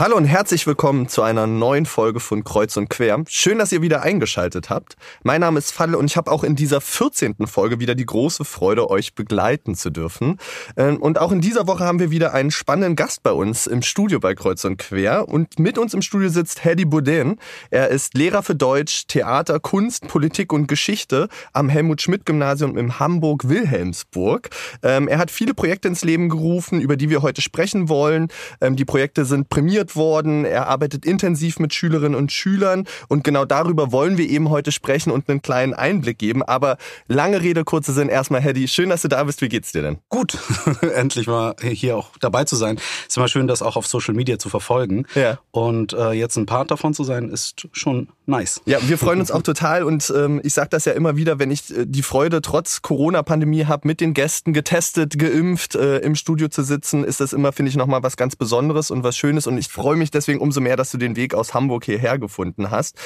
Hallo und herzlich willkommen zu einer neuen Folge von Kreuz und Quer. Schön, dass ihr wieder eingeschaltet habt. Mein Name ist Falle und ich habe auch in dieser 14. Folge wieder die große Freude, euch begleiten zu dürfen. Ähm, und auch in dieser Woche haben wir wieder einen spannenden Gast bei uns im Studio bei Kreuz und Quer. Und mit uns im Studio sitzt Hedy Boudin. Er ist Lehrer für Deutsch, Theater, Kunst, Politik und Geschichte am Helmut-Schmidt-Gymnasium in Hamburg-Wilhelmsburg. Ähm, er hat viele Projekte ins Leben gerufen, über die wir heute sprechen wollen. Ähm, die Projekte sind prämiert worden. Er arbeitet intensiv mit Schülerinnen und Schülern und genau darüber wollen wir eben heute sprechen und einen kleinen Einblick geben. Aber lange Rede, kurze Sinn. Erstmal, Hedy, schön, dass du da bist. Wie geht's dir denn? Gut, endlich mal hier auch dabei zu sein. Ist immer schön, das auch auf Social Media zu verfolgen. Ja. Und äh, jetzt ein Part davon zu sein, ist schon nice. Ja, wir freuen uns auch total und ähm, ich sage das ja immer wieder, wenn ich äh, die Freude trotz Corona-Pandemie habe, mit den Gästen getestet, geimpft, äh, im Studio zu sitzen, ist das immer, finde ich, nochmal was ganz Besonderes und was Schönes und ich freue mich deswegen umso mehr, dass du den Weg aus Hamburg hierher gefunden hast.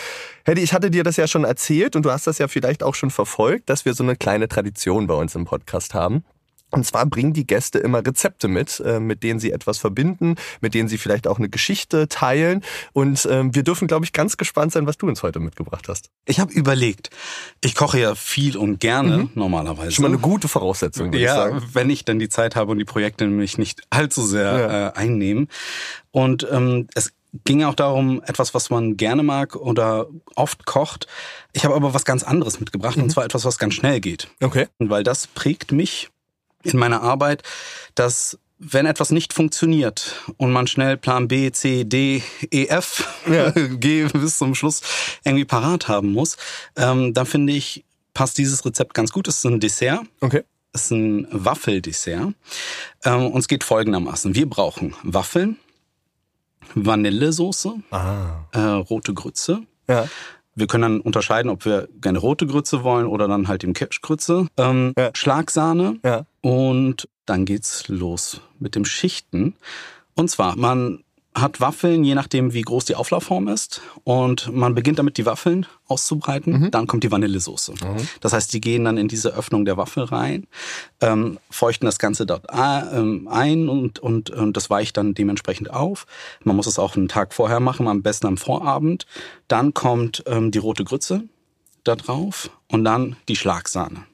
Hedy, ich hatte dir das ja schon erzählt und du hast das ja vielleicht auch schon verfolgt, dass wir so eine kleine Tradition bei uns im Podcast haben. Und zwar bringen die Gäste immer Rezepte mit, äh, mit denen sie etwas verbinden, mit denen sie vielleicht auch eine Geschichte teilen. Und ähm, wir dürfen, glaube ich, ganz gespannt sein, was du uns heute mitgebracht hast. Ich habe überlegt, ich koche ja viel und gerne mhm. normalerweise. Schon mal eine gute Voraussetzung, würde ja, ich sagen. wenn ich dann die Zeit habe und die Projekte mich nicht allzu sehr ja. äh, einnehmen. Und ähm, es ging auch darum, etwas, was man gerne mag oder oft kocht. Ich habe aber was ganz anderes mitgebracht, mhm. und zwar etwas, was ganz schnell geht. Okay. Und weil das prägt mich in meiner Arbeit, dass wenn etwas nicht funktioniert und man schnell Plan B, C, D, E, F, ja. G bis zum Schluss irgendwie parat haben muss, ähm, dann finde ich, passt dieses Rezept ganz gut. Es ist ein Dessert. Okay. Es ist ein Waffeldessert. Ähm, und es geht folgendermaßen. Wir brauchen Waffeln, Vanillesoße, ah. äh, rote Grütze, ja. Wir können dann unterscheiden, ob wir gerne rote Grütze wollen oder dann halt eben Kirschgrütze. Ähm, ja. Schlagsahne. Ja. Und dann geht's los mit dem Schichten. Und zwar, man hat Waffeln, je nachdem, wie groß die Auflaufform ist. Und man beginnt damit, die Waffeln auszubreiten. Mhm. Dann kommt die Vanillesoße. Mhm. Das heißt, die gehen dann in diese Öffnung der Waffel rein, ähm, feuchten das Ganze dort ähm, ein und, und, und das weicht dann dementsprechend auf. Man muss es auch einen Tag vorher machen, am besten am Vorabend. Dann kommt ähm, die rote Grütze da drauf und dann die Schlagsahne.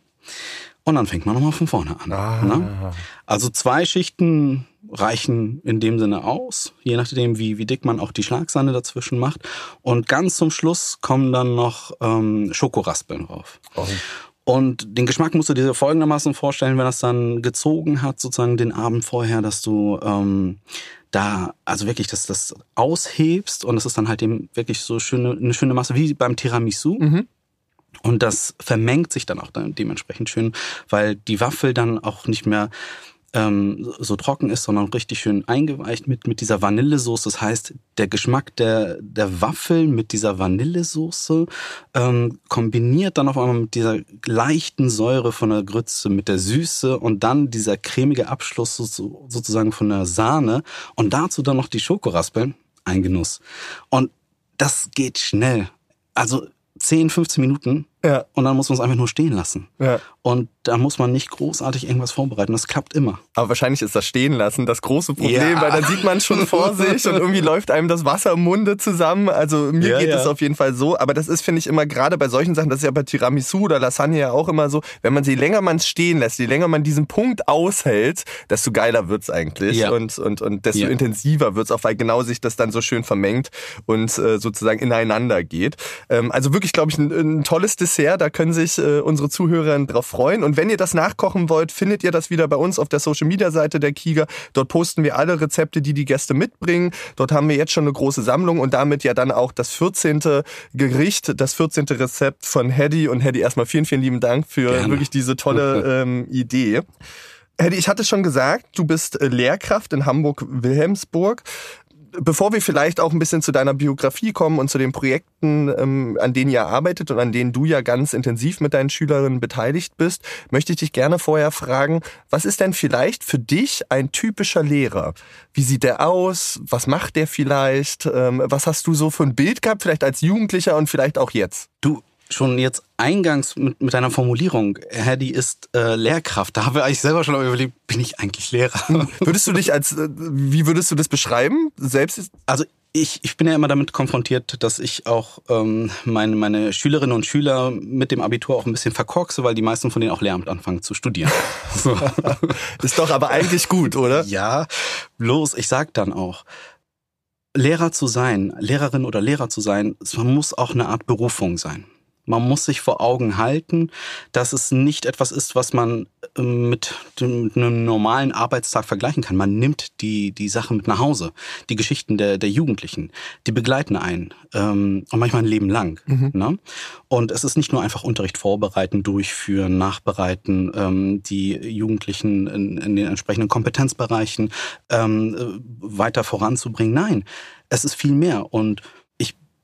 Und dann fängt man nochmal von vorne an. Ah. Ne? Also zwei Schichten reichen in dem Sinne aus, je nachdem, wie, wie dick man auch die Schlagsahne dazwischen macht. Und ganz zum Schluss kommen dann noch ähm, Schokoraspeln drauf. Oh. Und den Geschmack musst du dir folgendermaßen vorstellen, wenn das dann gezogen hat, sozusagen den Abend vorher, dass du ähm, da also wirklich das, das aushebst und es ist dann halt eben wirklich so schöne, eine schöne Masse wie beim Tiramisu. Mhm. Und das vermengt sich dann auch dann dementsprechend schön, weil die Waffel dann auch nicht mehr ähm, so trocken ist, sondern richtig schön eingeweicht mit, mit dieser Vanillesoße. Das heißt, der Geschmack der, der Waffel mit dieser Vanillesoße ähm, kombiniert dann auf einmal mit dieser leichten Säure von der Grütze, mit der Süße und dann dieser cremige Abschluss so, sozusagen von der Sahne und dazu dann noch die Schokoraspeln. Ein Genuss. Und das geht schnell. Also 10, 15 Minuten ja. und dann muss man es einfach nur stehen lassen. Ja. Und da muss man nicht großartig irgendwas vorbereiten. Das klappt immer. Aber wahrscheinlich ist das Stehen lassen das große Problem, ja. weil dann sieht man schon vor sich und irgendwie läuft einem das Wasser im Munde zusammen. Also mir geht es auf jeden Fall so. Aber das ist, finde ich, immer gerade bei solchen Sachen, das ist ja bei Tiramisu oder Lasagne ja auch immer so, wenn man je länger man es stehen lässt, je länger man diesen Punkt aushält, desto geiler wird's eigentlich. Und, und, und desto intensiver wird's auch, weil genau sich das dann so schön vermengt und äh, sozusagen ineinander geht. Ähm, also wirklich, glaube ich, ein, ein tolles Dessert. Da können sich äh, unsere Zuhörer drauf freuen. Und wenn ihr das nachkochen wollt, findet ihr das wieder bei uns auf der Social Media Seite der Kiga. Dort posten wir alle Rezepte, die die Gäste mitbringen. Dort haben wir jetzt schon eine große Sammlung und damit ja dann auch das 14. Gericht, das 14. Rezept von Hedy. Und Hedy, erstmal vielen, vielen lieben Dank für Gerne. wirklich diese tolle ähm, Idee. Hedy, ich hatte schon gesagt, du bist äh, Lehrkraft in Hamburg-Wilhelmsburg bevor wir vielleicht auch ein bisschen zu deiner Biografie kommen und zu den Projekten, ähm, an denen ihr arbeitet und an denen du ja ganz intensiv mit deinen Schülerinnen beteiligt bist, möchte ich dich gerne vorher fragen, was ist denn vielleicht für dich ein typischer Lehrer? Wie sieht der aus? Was macht der vielleicht? Ähm, was hast du so für ein Bild gehabt, vielleicht als Jugendlicher und vielleicht auch jetzt? Du, schon jetzt eingangs mit, mit deiner Formulierung, Hedy ist äh, Lehrkraft, da habe ich selber schon überlegt, bin ich eigentlich Lehrer? würdest du dich als, äh, wie würdest du das beschreiben? Selbst? Also ich, ich bin ja immer damit konfrontiert, dass ich auch ähm, meine, meine Schülerinnen und Schüler mit dem Abitur auch ein bisschen verkorkse, weil die meisten von denen auch Lehramt anfangen zu studieren. So. Ist doch aber eigentlich gut, oder? Ja, bloß ich sag dann auch, Lehrer zu sein, Lehrerin oder Lehrer zu sein, es muss auch eine Art Berufung sein. Man muss sich vor Augen halten, dass es nicht etwas ist, was man ähm, mit einem normalen Arbeitstag vergleichen kann. Man nimmt die, die Sache mit nach Hause. Die Geschichten der, der Jugendlichen, die begleiten einen. Ähm, und manchmal ein Leben lang. Mhm. Ne? Und es ist nicht nur einfach Unterricht vorbereiten, durchführen, nachbereiten, ähm, die Jugendlichen in, in den entsprechenden Kompetenzbereichen ähm, weiter voranzubringen. Nein, es ist viel mehr. Und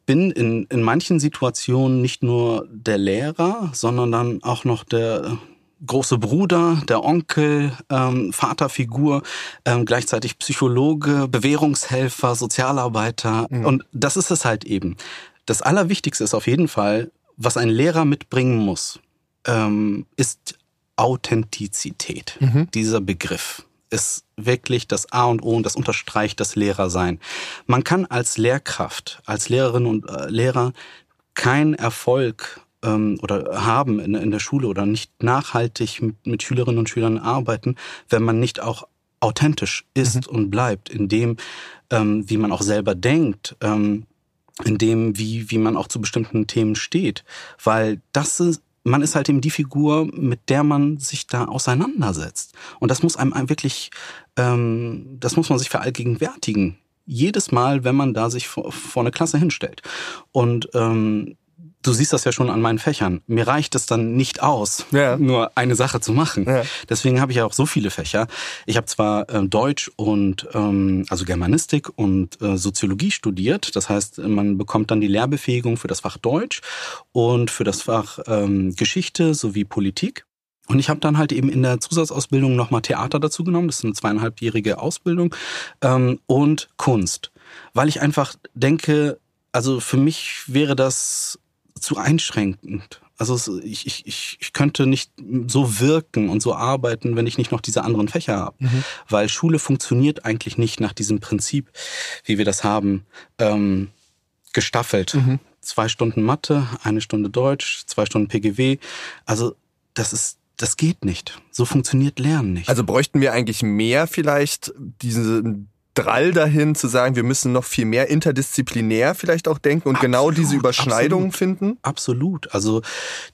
bin in, in manchen Situationen nicht nur der Lehrer, sondern dann auch noch der große Bruder, der Onkel, ähm, Vaterfigur, ähm, gleichzeitig Psychologe, Bewährungshelfer, Sozialarbeiter. Mhm. Und das ist es halt eben. Das Allerwichtigste ist auf jeden Fall, was ein Lehrer mitbringen muss, ähm, ist Authentizität. Mhm. Dieser Begriff ist wirklich das A und O und das unterstreicht das Lehrersein. Man kann als Lehrkraft, als Lehrerin und äh, Lehrer keinen Erfolg ähm, oder haben in, in, der Schule oder nicht nachhaltig mit, mit, Schülerinnen und Schülern arbeiten, wenn man nicht auch authentisch ist mhm. und bleibt in dem, ähm, wie man auch selber denkt. Ähm, in dem, wie, wie man auch zu bestimmten Themen steht. Weil das ist, man ist halt eben die Figur, mit der man sich da auseinandersetzt. Und das muss einem wirklich, ähm, das muss man sich verallgegenwärtigen. Jedes Mal, wenn man da sich vor, vor eine Klasse hinstellt. Und ähm, du siehst das ja schon an meinen Fächern. Mir reicht es dann nicht aus, ja. nur eine Sache zu machen. Ja. Deswegen habe ich ja auch so viele Fächer. Ich habe zwar äh, Deutsch und ähm, also Germanistik und äh, Soziologie studiert. Das heißt, man bekommt dann die Lehrbefähigung für das Fach Deutsch und für das Fach ähm, Geschichte sowie Politik. Und ich habe dann halt eben in der Zusatzausbildung nochmal Theater dazu genommen. Das ist eine zweieinhalbjährige Ausbildung ähm, und Kunst, weil ich einfach denke, also für mich wäre das zu einschränkend. Also ich, ich, ich, könnte nicht so wirken und so arbeiten, wenn ich nicht noch diese anderen Fächer habe. Mhm. Weil Schule funktioniert eigentlich nicht nach diesem Prinzip, wie wir das haben, ähm, gestaffelt. Mhm. Zwei Stunden Mathe, eine Stunde Deutsch, zwei Stunden PGW. Also das ist das geht nicht. So funktioniert Lernen nicht. Also bräuchten wir eigentlich mehr vielleicht diese Drall dahin zu sagen, wir müssen noch viel mehr interdisziplinär vielleicht auch denken und genau absolut, genau diese Überschneidungen finden? Absolut. Also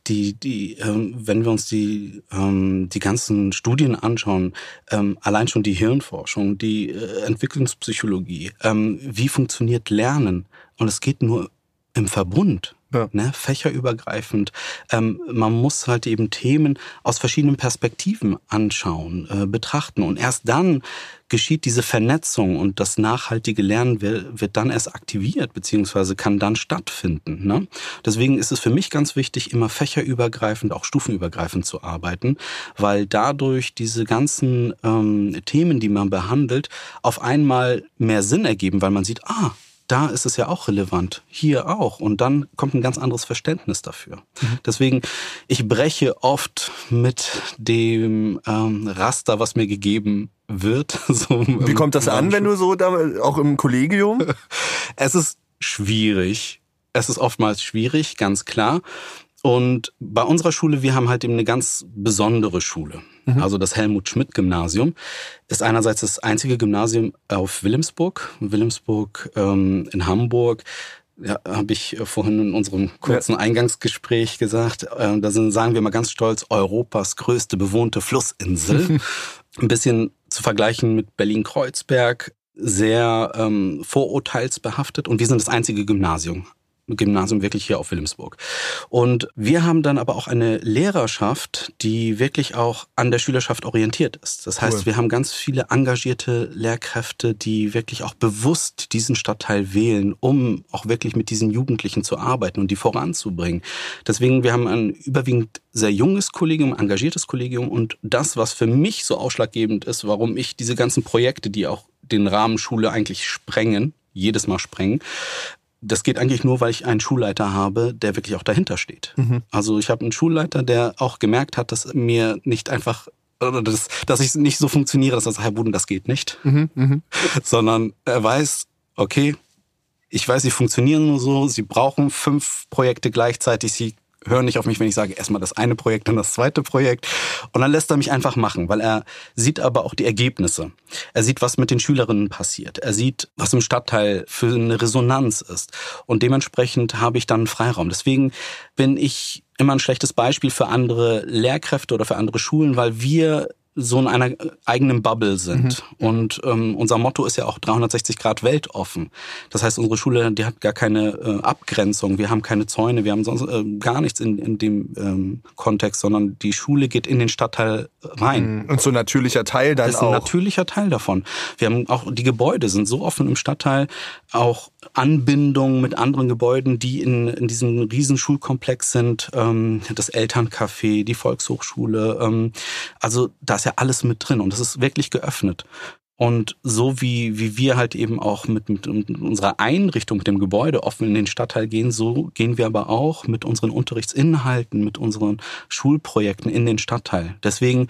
die, die, ähm, wenn wir uns die, ähm, die ganzen Studien anschauen, ähm, allein schon die Hirnforschung, die äh, Entwicklungspsychologie, ähm, wie funktioniert Lernen? Und es geht nur im Verbund ja. ne, fächerübergreifend. Ähm, man muss halt eben Themen aus verschiedenen Perspektiven anschauen, äh, betrachten und erst dann geschieht diese Vernetzung und das nachhaltige Lernen wird, wird dann erst aktiviert beziehungsweise kann dann stattfinden. Ne? Deswegen ist es für mich ganz wichtig, immer fächerübergreifend, auch stufenübergreifend zu arbeiten, weil dadurch diese ganzen ähm, Themen, die man behandelt, auf einmal mehr Sinn ergeben, weil man sieht, ah, da ist es ja auch relevant, hier auch. Und dann kommt ein ganz anderes Verständnis dafür. Mhm. Deswegen, ich breche oft mit dem ähm, Raster, was mir gegeben wird. So Wie kommt das an, wenn du so da, auch im Kollegium? es ist schwierig. Es ist oftmals schwierig, ganz klar. Und bei unserer Schule, wir haben halt eben eine ganz besondere Schule. Mhm. Also das Helmut-Schmidt-Gymnasium ist einerseits das einzige Gymnasium auf Wilhelmsburg. Wilhelmsburg ähm, in Hamburg ja, habe ich vorhin in unserem kurzen Eingangsgespräch gesagt, äh, da sind, sagen wir mal ganz stolz, Europas größte bewohnte Flussinsel. Ein bisschen zu vergleichen mit Berlin-Kreuzberg, sehr ähm, vorurteilsbehaftet und wir sind das einzige Gymnasium Gymnasium wirklich hier auf Wilhelmsburg. Und wir haben dann aber auch eine Lehrerschaft, die wirklich auch an der Schülerschaft orientiert ist. Das heißt, cool. wir haben ganz viele engagierte Lehrkräfte, die wirklich auch bewusst diesen Stadtteil wählen, um auch wirklich mit diesen Jugendlichen zu arbeiten und die voranzubringen. Deswegen, wir haben ein überwiegend sehr junges Kollegium, engagiertes Kollegium und das, was für mich so ausschlaggebend ist, warum ich diese ganzen Projekte, die auch den Rahmen Schule eigentlich sprengen, jedes Mal sprengen, das geht eigentlich nur, weil ich einen Schulleiter habe, der wirklich auch dahinter steht. Mhm. Also ich habe einen Schulleiter, der auch gemerkt hat, dass mir nicht einfach oder das, dass ich nicht so funktioniere, dass er sagt, Herr Buden, das geht nicht, mhm, mh. sondern er weiß, okay, ich weiß, sie funktionieren nur so, sie brauchen fünf Projekte gleichzeitig, sie hören nicht auf mich, wenn ich sage, erstmal das eine Projekt, dann das zweite Projekt. Und dann lässt er mich einfach machen, weil er sieht aber auch die Ergebnisse. Er sieht, was mit den Schülerinnen passiert. Er sieht, was im Stadtteil für eine Resonanz ist. Und dementsprechend habe ich dann Freiraum. Deswegen bin ich immer ein schlechtes Beispiel für andere Lehrkräfte oder für andere Schulen, weil wir so in einer eigenen Bubble sind. Mhm. Und ähm, unser Motto ist ja auch 360 Grad weltoffen. Das heißt, unsere Schule, die hat gar keine äh, Abgrenzung. Wir haben keine Zäune, wir haben sonst äh, gar nichts in, in dem ähm, Kontext, sondern die Schule geht in den Stadtteil rein. Mhm. Und so ein natürlicher Teil dann auch. Das ist ein natürlicher Teil davon. Wir haben auch, die Gebäude sind so offen im Stadtteil, auch Anbindung mit anderen Gebäuden, die in, in diesem Riesenschulkomplex sind, ähm, das Elterncafé, die Volkshochschule. Ähm, also da ist ja alles mit drin und das ist wirklich geöffnet. Und so wie, wie wir halt eben auch mit, mit unserer Einrichtung, mit dem Gebäude offen in den Stadtteil gehen, so gehen wir aber auch mit unseren Unterrichtsinhalten, mit unseren Schulprojekten in den Stadtteil. Deswegen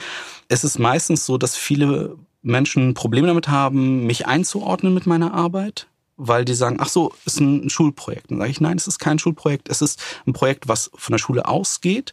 ist es meistens so, dass viele Menschen Probleme damit haben, mich einzuordnen mit meiner Arbeit, weil die sagen, ach so, ist ein Schulprojekt. Dann sage ich, nein, es ist kein Schulprojekt. Es ist ein Projekt, was von der Schule ausgeht,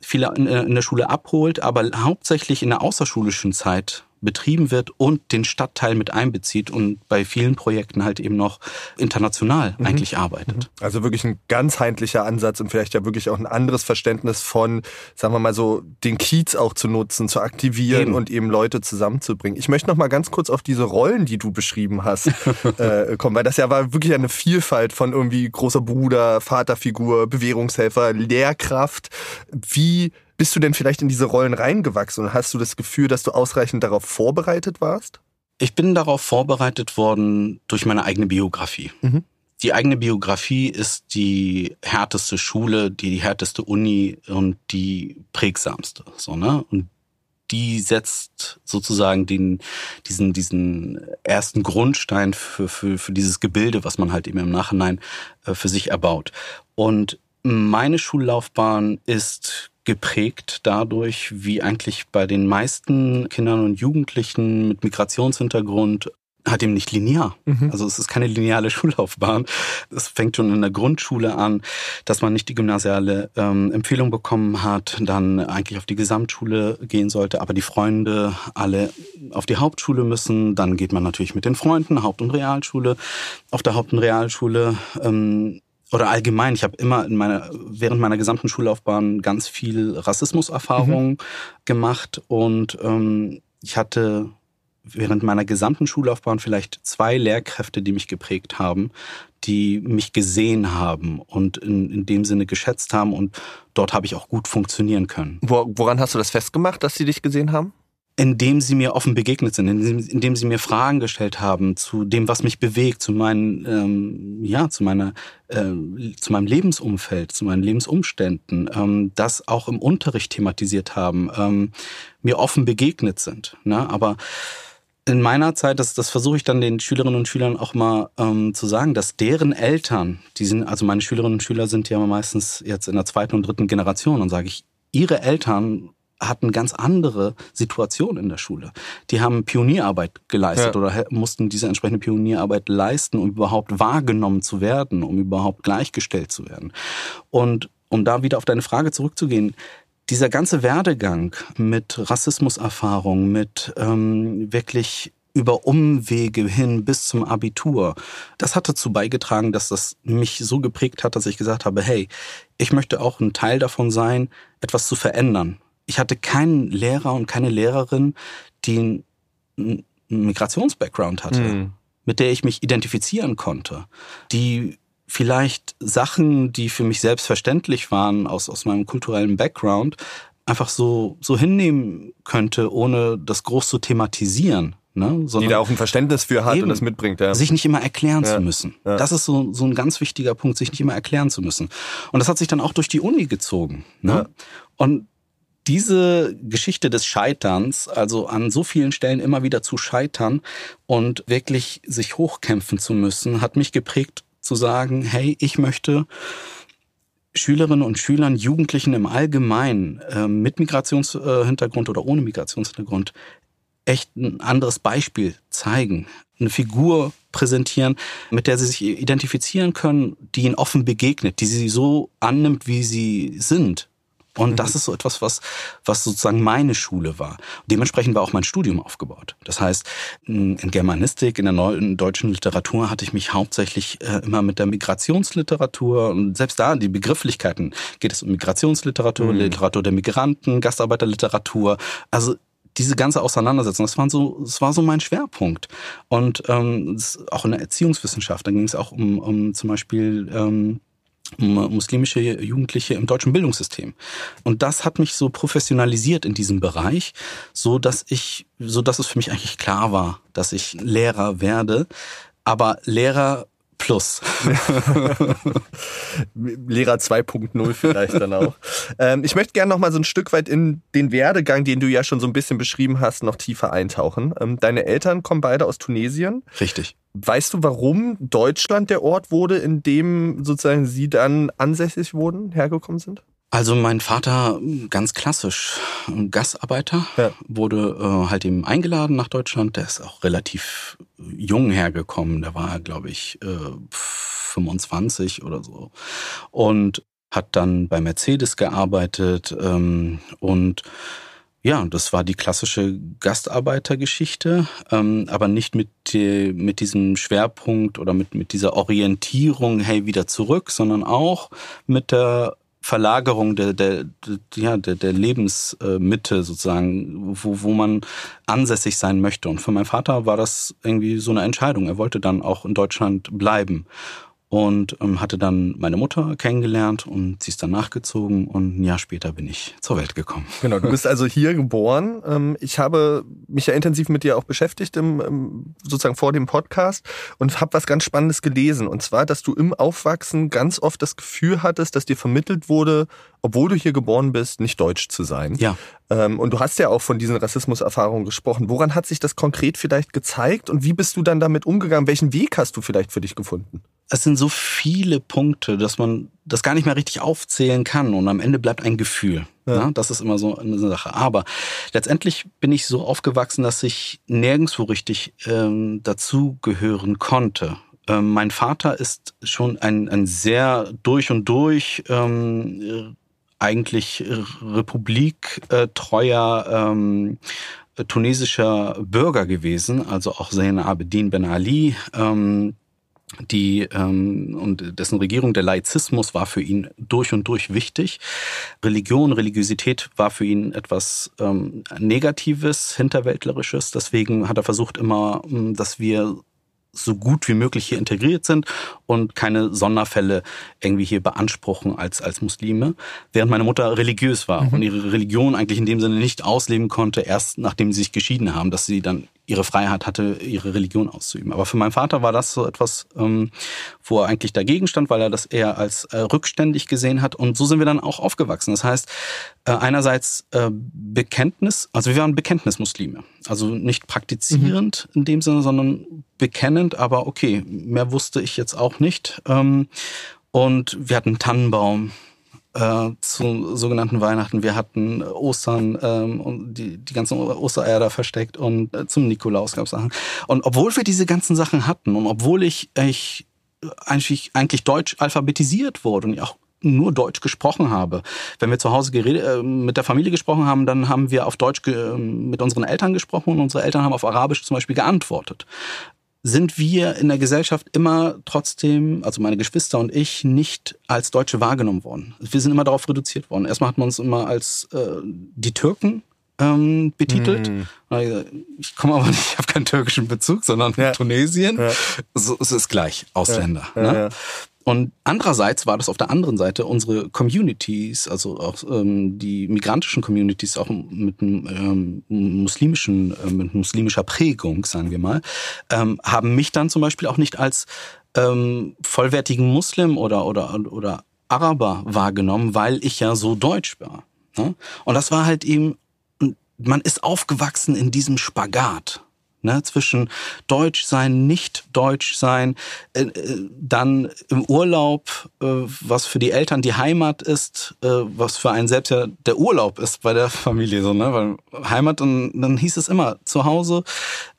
viele in der Schule abholt, aber hauptsächlich in der außerschulischen Zeit betrieben wird und den Stadtteil mit einbezieht und bei vielen Projekten halt eben noch international mhm. eigentlich arbeitet. Mhm. Also wirklich ein ganzheitlicher Ansatz und vielleicht ja wirklich auch ein anderes Verständnis von, sagen wir mal so, den Kiez auch zu nutzen, zu aktivieren eben. und eben Leute zusammenzubringen. Ich möchte noch mal ganz kurz auf diese Rollen, die du beschrieben hast, äh, kommen, weil das ja war wirklich eine Vielfalt von irgendwie großer Bruder, Vaterfigur, Bewährungshelfer, Lehrkraft. Wie bist du denn vielleicht in diese Rollen reingewachsen und hast du das Gefühl, dass du ausreichend darauf vorbereitet warst? Ich bin darauf vorbereitet worden durch meine eigene Biografie. Mhm. Die eigene Biografie ist die härteste Schule, die, die härteste Uni und die prägsamste. So, ne? Und die setzt sozusagen den, diesen, diesen ersten Grundstein für, für, für dieses Gebilde, was man halt eben im Nachhinein äh, für sich erbaut. Und meine Schullaufbahn ist geprägt dadurch, wie eigentlich bei den meisten Kindern und Jugendlichen mit Migrationshintergrund hat eben nicht linear. Mhm. Also es ist keine lineare Schullaufbahn. Es fängt schon in der Grundschule an, dass man nicht die gymnasiale ähm, Empfehlung bekommen hat, dann eigentlich auf die Gesamtschule gehen sollte, aber die Freunde alle auf die Hauptschule müssen. Dann geht man natürlich mit den Freunden, Haupt- und Realschule. Auf der Haupt- und Realschule ähm, oder allgemein, ich habe immer in meiner, während meiner gesamten Schullaufbahn ganz viel Rassismuserfahrung mhm. gemacht und ähm, ich hatte während meiner gesamten Schullaufbahn vielleicht zwei Lehrkräfte, die mich geprägt haben, die mich gesehen haben und in, in dem Sinne geschätzt haben und dort habe ich auch gut funktionieren können. Woran hast du das festgemacht, dass sie dich gesehen haben? Indem sie mir offen begegnet sind, indem, indem, sie mir Fragen gestellt haben zu dem, was mich bewegt, zu meinen, ähm, ja, zu meiner, äh, zu meinem Lebensumfeld, zu meinen Lebensumständen, ähm, das auch im Unterricht thematisiert haben, ähm, mir offen begegnet sind. Ne? Aber in meiner Zeit, das, das versuche ich dann den Schülerinnen und Schülern auch mal ähm, zu sagen, dass deren Eltern, die sind, also meine Schülerinnen und Schüler sind ja meistens jetzt in der zweiten und dritten Generation und sage ich, ihre Eltern hatten ganz andere Situationen in der Schule. Die haben Pionierarbeit geleistet ja. oder mussten diese entsprechende Pionierarbeit leisten, um überhaupt wahrgenommen zu werden, um überhaupt gleichgestellt zu werden. Und um da wieder auf deine Frage zurückzugehen, dieser ganze Werdegang mit Rassismuserfahrung, mit ähm, wirklich über Umwege hin bis zum Abitur. Das hat dazu beigetragen, dass das mich so geprägt hat, dass ich gesagt habe, hey, ich möchte auch ein Teil davon sein, etwas zu verändern ich hatte keinen Lehrer und keine Lehrerin, die einen Migrationsbackground hatte, mhm. mit der ich mich identifizieren konnte, die vielleicht Sachen, die für mich selbstverständlich waren aus, aus meinem kulturellen Background, einfach so, so hinnehmen könnte, ohne das groß zu thematisieren. Ne? Sondern die da auch ein Verständnis für hat und das mitbringt. Ja. Sich nicht immer erklären ja. zu müssen. Ja. Das ist so, so ein ganz wichtiger Punkt, sich nicht immer erklären zu müssen. Und das hat sich dann auch durch die Uni gezogen. Ne? Und diese Geschichte des Scheiterns, also an so vielen Stellen immer wieder zu scheitern und wirklich sich hochkämpfen zu müssen, hat mich geprägt zu sagen, hey, ich möchte Schülerinnen und Schülern, Jugendlichen im Allgemeinen äh, mit Migrationshintergrund oder ohne Migrationshintergrund echt ein anderes Beispiel zeigen, eine Figur präsentieren, mit der sie sich identifizieren können, die ihnen offen begegnet, die sie so annimmt, wie sie sind. Und das ist so etwas, was, was sozusagen meine Schule war. Dementsprechend war auch mein Studium aufgebaut. Das heißt, in Germanistik, in der neuen deutschen Literatur hatte ich mich hauptsächlich äh, immer mit der Migrationsliteratur und selbst da die Begrifflichkeiten geht es um Migrationsliteratur, mhm. Literatur der Migranten, Gastarbeiterliteratur. Also diese ganze Auseinandersetzung, das, waren so, das war so mein Schwerpunkt. Und ähm, auch in der Erziehungswissenschaft, da ging es auch um, um zum Beispiel ähm, muslimische Jugendliche im deutschen Bildungssystem. Und das hat mich so professionalisiert in diesem Bereich, so dass ich, so dass es für mich eigentlich klar war, dass ich Lehrer werde. Aber Lehrer Plus. Lehrer 2.0 vielleicht dann auch. ähm, ich möchte gerne noch mal so ein Stück weit in den Werdegang, den du ja schon so ein bisschen beschrieben hast, noch tiefer eintauchen. Ähm, deine Eltern kommen beide aus Tunesien. Richtig. Weißt du, warum Deutschland der Ort wurde, in dem sozusagen sie dann ansässig wurden, hergekommen sind? Also mein Vater, ganz klassisch, Gastarbeiter, ja. wurde äh, halt eben eingeladen nach Deutschland. Der ist auch relativ jung hergekommen. Da war er, glaube ich, äh, 25 oder so. Und hat dann bei Mercedes gearbeitet ähm, und ja, das war die klassische Gastarbeitergeschichte, ähm, aber nicht mit, die, mit diesem Schwerpunkt oder mit, mit dieser Orientierung, hey, wieder zurück, sondern auch mit der Verlagerung der, der, der, ja, der, der Lebensmitte sozusagen, wo, wo man ansässig sein möchte. Und für meinen Vater war das irgendwie so eine Entscheidung. Er wollte dann auch in Deutschland bleiben und ähm, hatte dann meine Mutter kennengelernt und sie ist dann nachgezogen und ein Jahr später bin ich zur Welt gekommen. Genau, du bist also hier geboren. Ähm, ich habe mich ja intensiv mit dir auch beschäftigt, im, sozusagen vor dem Podcast und habe was ganz Spannendes gelesen. Und zwar, dass du im Aufwachsen ganz oft das Gefühl hattest, dass dir vermittelt wurde, obwohl du hier geboren bist, nicht deutsch zu sein. Ja. Ähm, und du hast ja auch von diesen Rassismuserfahrungen gesprochen. Woran hat sich das konkret vielleicht gezeigt und wie bist du dann damit umgegangen? Welchen Weg hast du vielleicht für dich gefunden? Es sind so viele Punkte, dass man das gar nicht mehr richtig aufzählen kann und am Ende bleibt ein Gefühl. Ja. Ne? Das ist immer so eine Sache. Aber letztendlich bin ich so aufgewachsen, dass ich nirgendwo richtig ähm, dazugehören konnte. Ähm, mein Vater ist schon ein, ein sehr durch und durch ähm, eigentlich republiktreuer ähm, tunesischer Bürger gewesen, also auch Zain Abedin Ben Ali, ähm, die ähm, und dessen Regierung der Laizismus war für ihn durch und durch wichtig. Religion, Religiosität war für ihn etwas ähm, Negatives, Hinterwäldlerisches. Deswegen hat er versucht immer, dass wir so gut wie möglich hier integriert sind und keine Sonderfälle irgendwie hier beanspruchen als, als Muslime. Während meine Mutter religiös war mhm. und ihre Religion eigentlich in dem Sinne nicht ausleben konnte, erst nachdem sie sich geschieden haben, dass sie dann ihre Freiheit hatte, ihre Religion auszuüben. Aber für meinen Vater war das so etwas, ähm, wo er eigentlich dagegen stand, weil er das eher als äh, rückständig gesehen hat. Und so sind wir dann auch aufgewachsen. Das heißt, äh, einerseits äh, Bekenntnis, also wir waren Bekenntnismuslime. Also nicht praktizierend mhm. in dem Sinne, sondern bekennend, aber okay, mehr wusste ich jetzt auch nicht. Ähm, und wir hatten Tannenbaum, äh, zu sogenannten Weihnachten. Wir hatten Ostern ähm, und die, die ganzen Ostereier da versteckt und äh, zum Nikolaus gab es Sachen. Und obwohl wir diese ganzen Sachen hatten und obwohl ich, ich eigentlich, eigentlich deutsch alphabetisiert wurde und auch nur Deutsch gesprochen habe. Wenn wir zu Hause geredet, äh, mit der Familie gesprochen haben, dann haben wir auf Deutsch mit unseren Eltern gesprochen und unsere Eltern haben auf Arabisch zum Beispiel geantwortet sind wir in der Gesellschaft immer trotzdem, also meine Geschwister und ich, nicht als Deutsche wahrgenommen worden. Wir sind immer darauf reduziert worden. Erstmal hat man uns immer als äh, die Türken ähm, betitelt. Mm. Ich komme aber nicht, ich habe keinen türkischen Bezug, sondern ja. Tunesien. Ja. So, es ist gleich Ausländer. Ja. Ne? Und andererseits war das auf der anderen Seite unsere Communities, also auch ähm, die migrantischen Communities, auch mit einem ähm, muslimischen, äh, mit muslimischer Prägung, sagen wir mal, ähm, haben mich dann zum Beispiel auch nicht als ähm, vollwertigen Muslim oder oder oder Araber wahrgenommen, weil ich ja so deutsch war. Ne? Und das war halt eben, man ist aufgewachsen in diesem Spagat ne, zwischen Deutsch sein, nicht Deutsch sein, äh, äh, dann im Urlaub, äh, was für die Eltern die Heimat ist, äh, was für einen selbst ja der Urlaub ist bei der Familie so, ne, weil Heimat und dann hieß es immer zu Hause.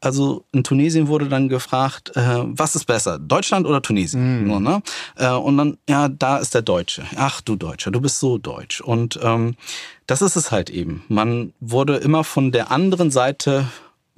Also in Tunesien wurde dann gefragt, äh, was ist besser, Deutschland oder Tunesien? Mhm. So, ne? Äh, und dann ja, da ist der Deutsche. Ach du Deutscher, du bist so deutsch und ähm, das ist es halt eben. Man wurde immer von der anderen Seite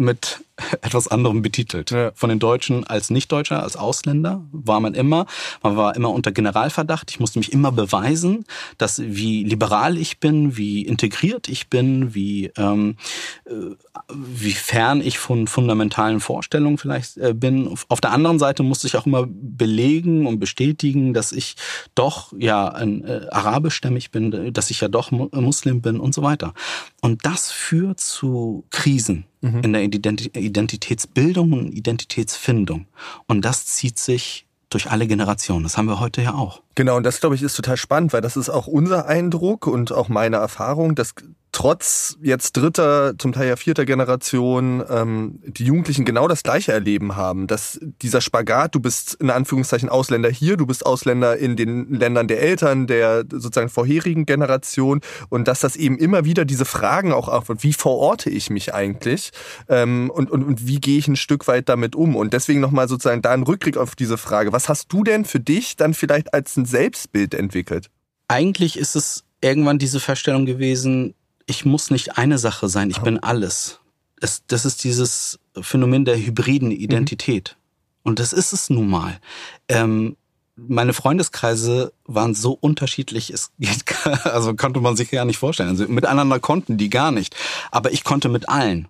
mit etwas anderem betitelt. Ja. Von den Deutschen als Nichtdeutscher, als Ausländer war man immer. Man war immer unter Generalverdacht. Ich musste mich immer beweisen, dass wie liberal ich bin, wie integriert ich bin, wie ähm, äh, wie fern ich von fundamentalen Vorstellungen vielleicht äh, bin. Auf der anderen Seite musste ich auch immer belegen und bestätigen, dass ich doch ja ein äh, arabischstämmig bin, dass ich ja doch Muslim bin und so weiter. Und das führt zu Krisen mhm. in der Identitätsbildung und Identitätsfindung. Und das zieht sich durch alle Generationen. Das haben wir heute ja auch. Genau, und das glaube ich ist total spannend, weil das ist auch unser Eindruck und auch meine Erfahrung, dass trotz jetzt dritter, zum Teil ja vierter Generation, ähm, die Jugendlichen genau das Gleiche erleben haben. Dass dieser Spagat, du bist in Anführungszeichen Ausländer hier, du bist Ausländer in den Ländern der Eltern, der sozusagen vorherigen Generation und dass das eben immer wieder diese Fragen auch aufwirft, wie verorte ich mich eigentlich ähm, und, und, und wie gehe ich ein Stück weit damit um? Und deswegen nochmal sozusagen da ein Rückblick auf diese Frage. Was hast du denn für dich dann vielleicht als ein Selbstbild entwickelt? Eigentlich ist es irgendwann diese Feststellung gewesen, ich muss nicht eine Sache sein, ich oh. bin alles. Es, das ist dieses Phänomen der hybriden mhm. Identität. Mhm. Und das ist es nun mal. Ähm, meine Freundeskreise waren so unterschiedlich, es geht, also konnte man sich gar nicht vorstellen. Also miteinander konnten die gar nicht. Aber ich konnte mit allen.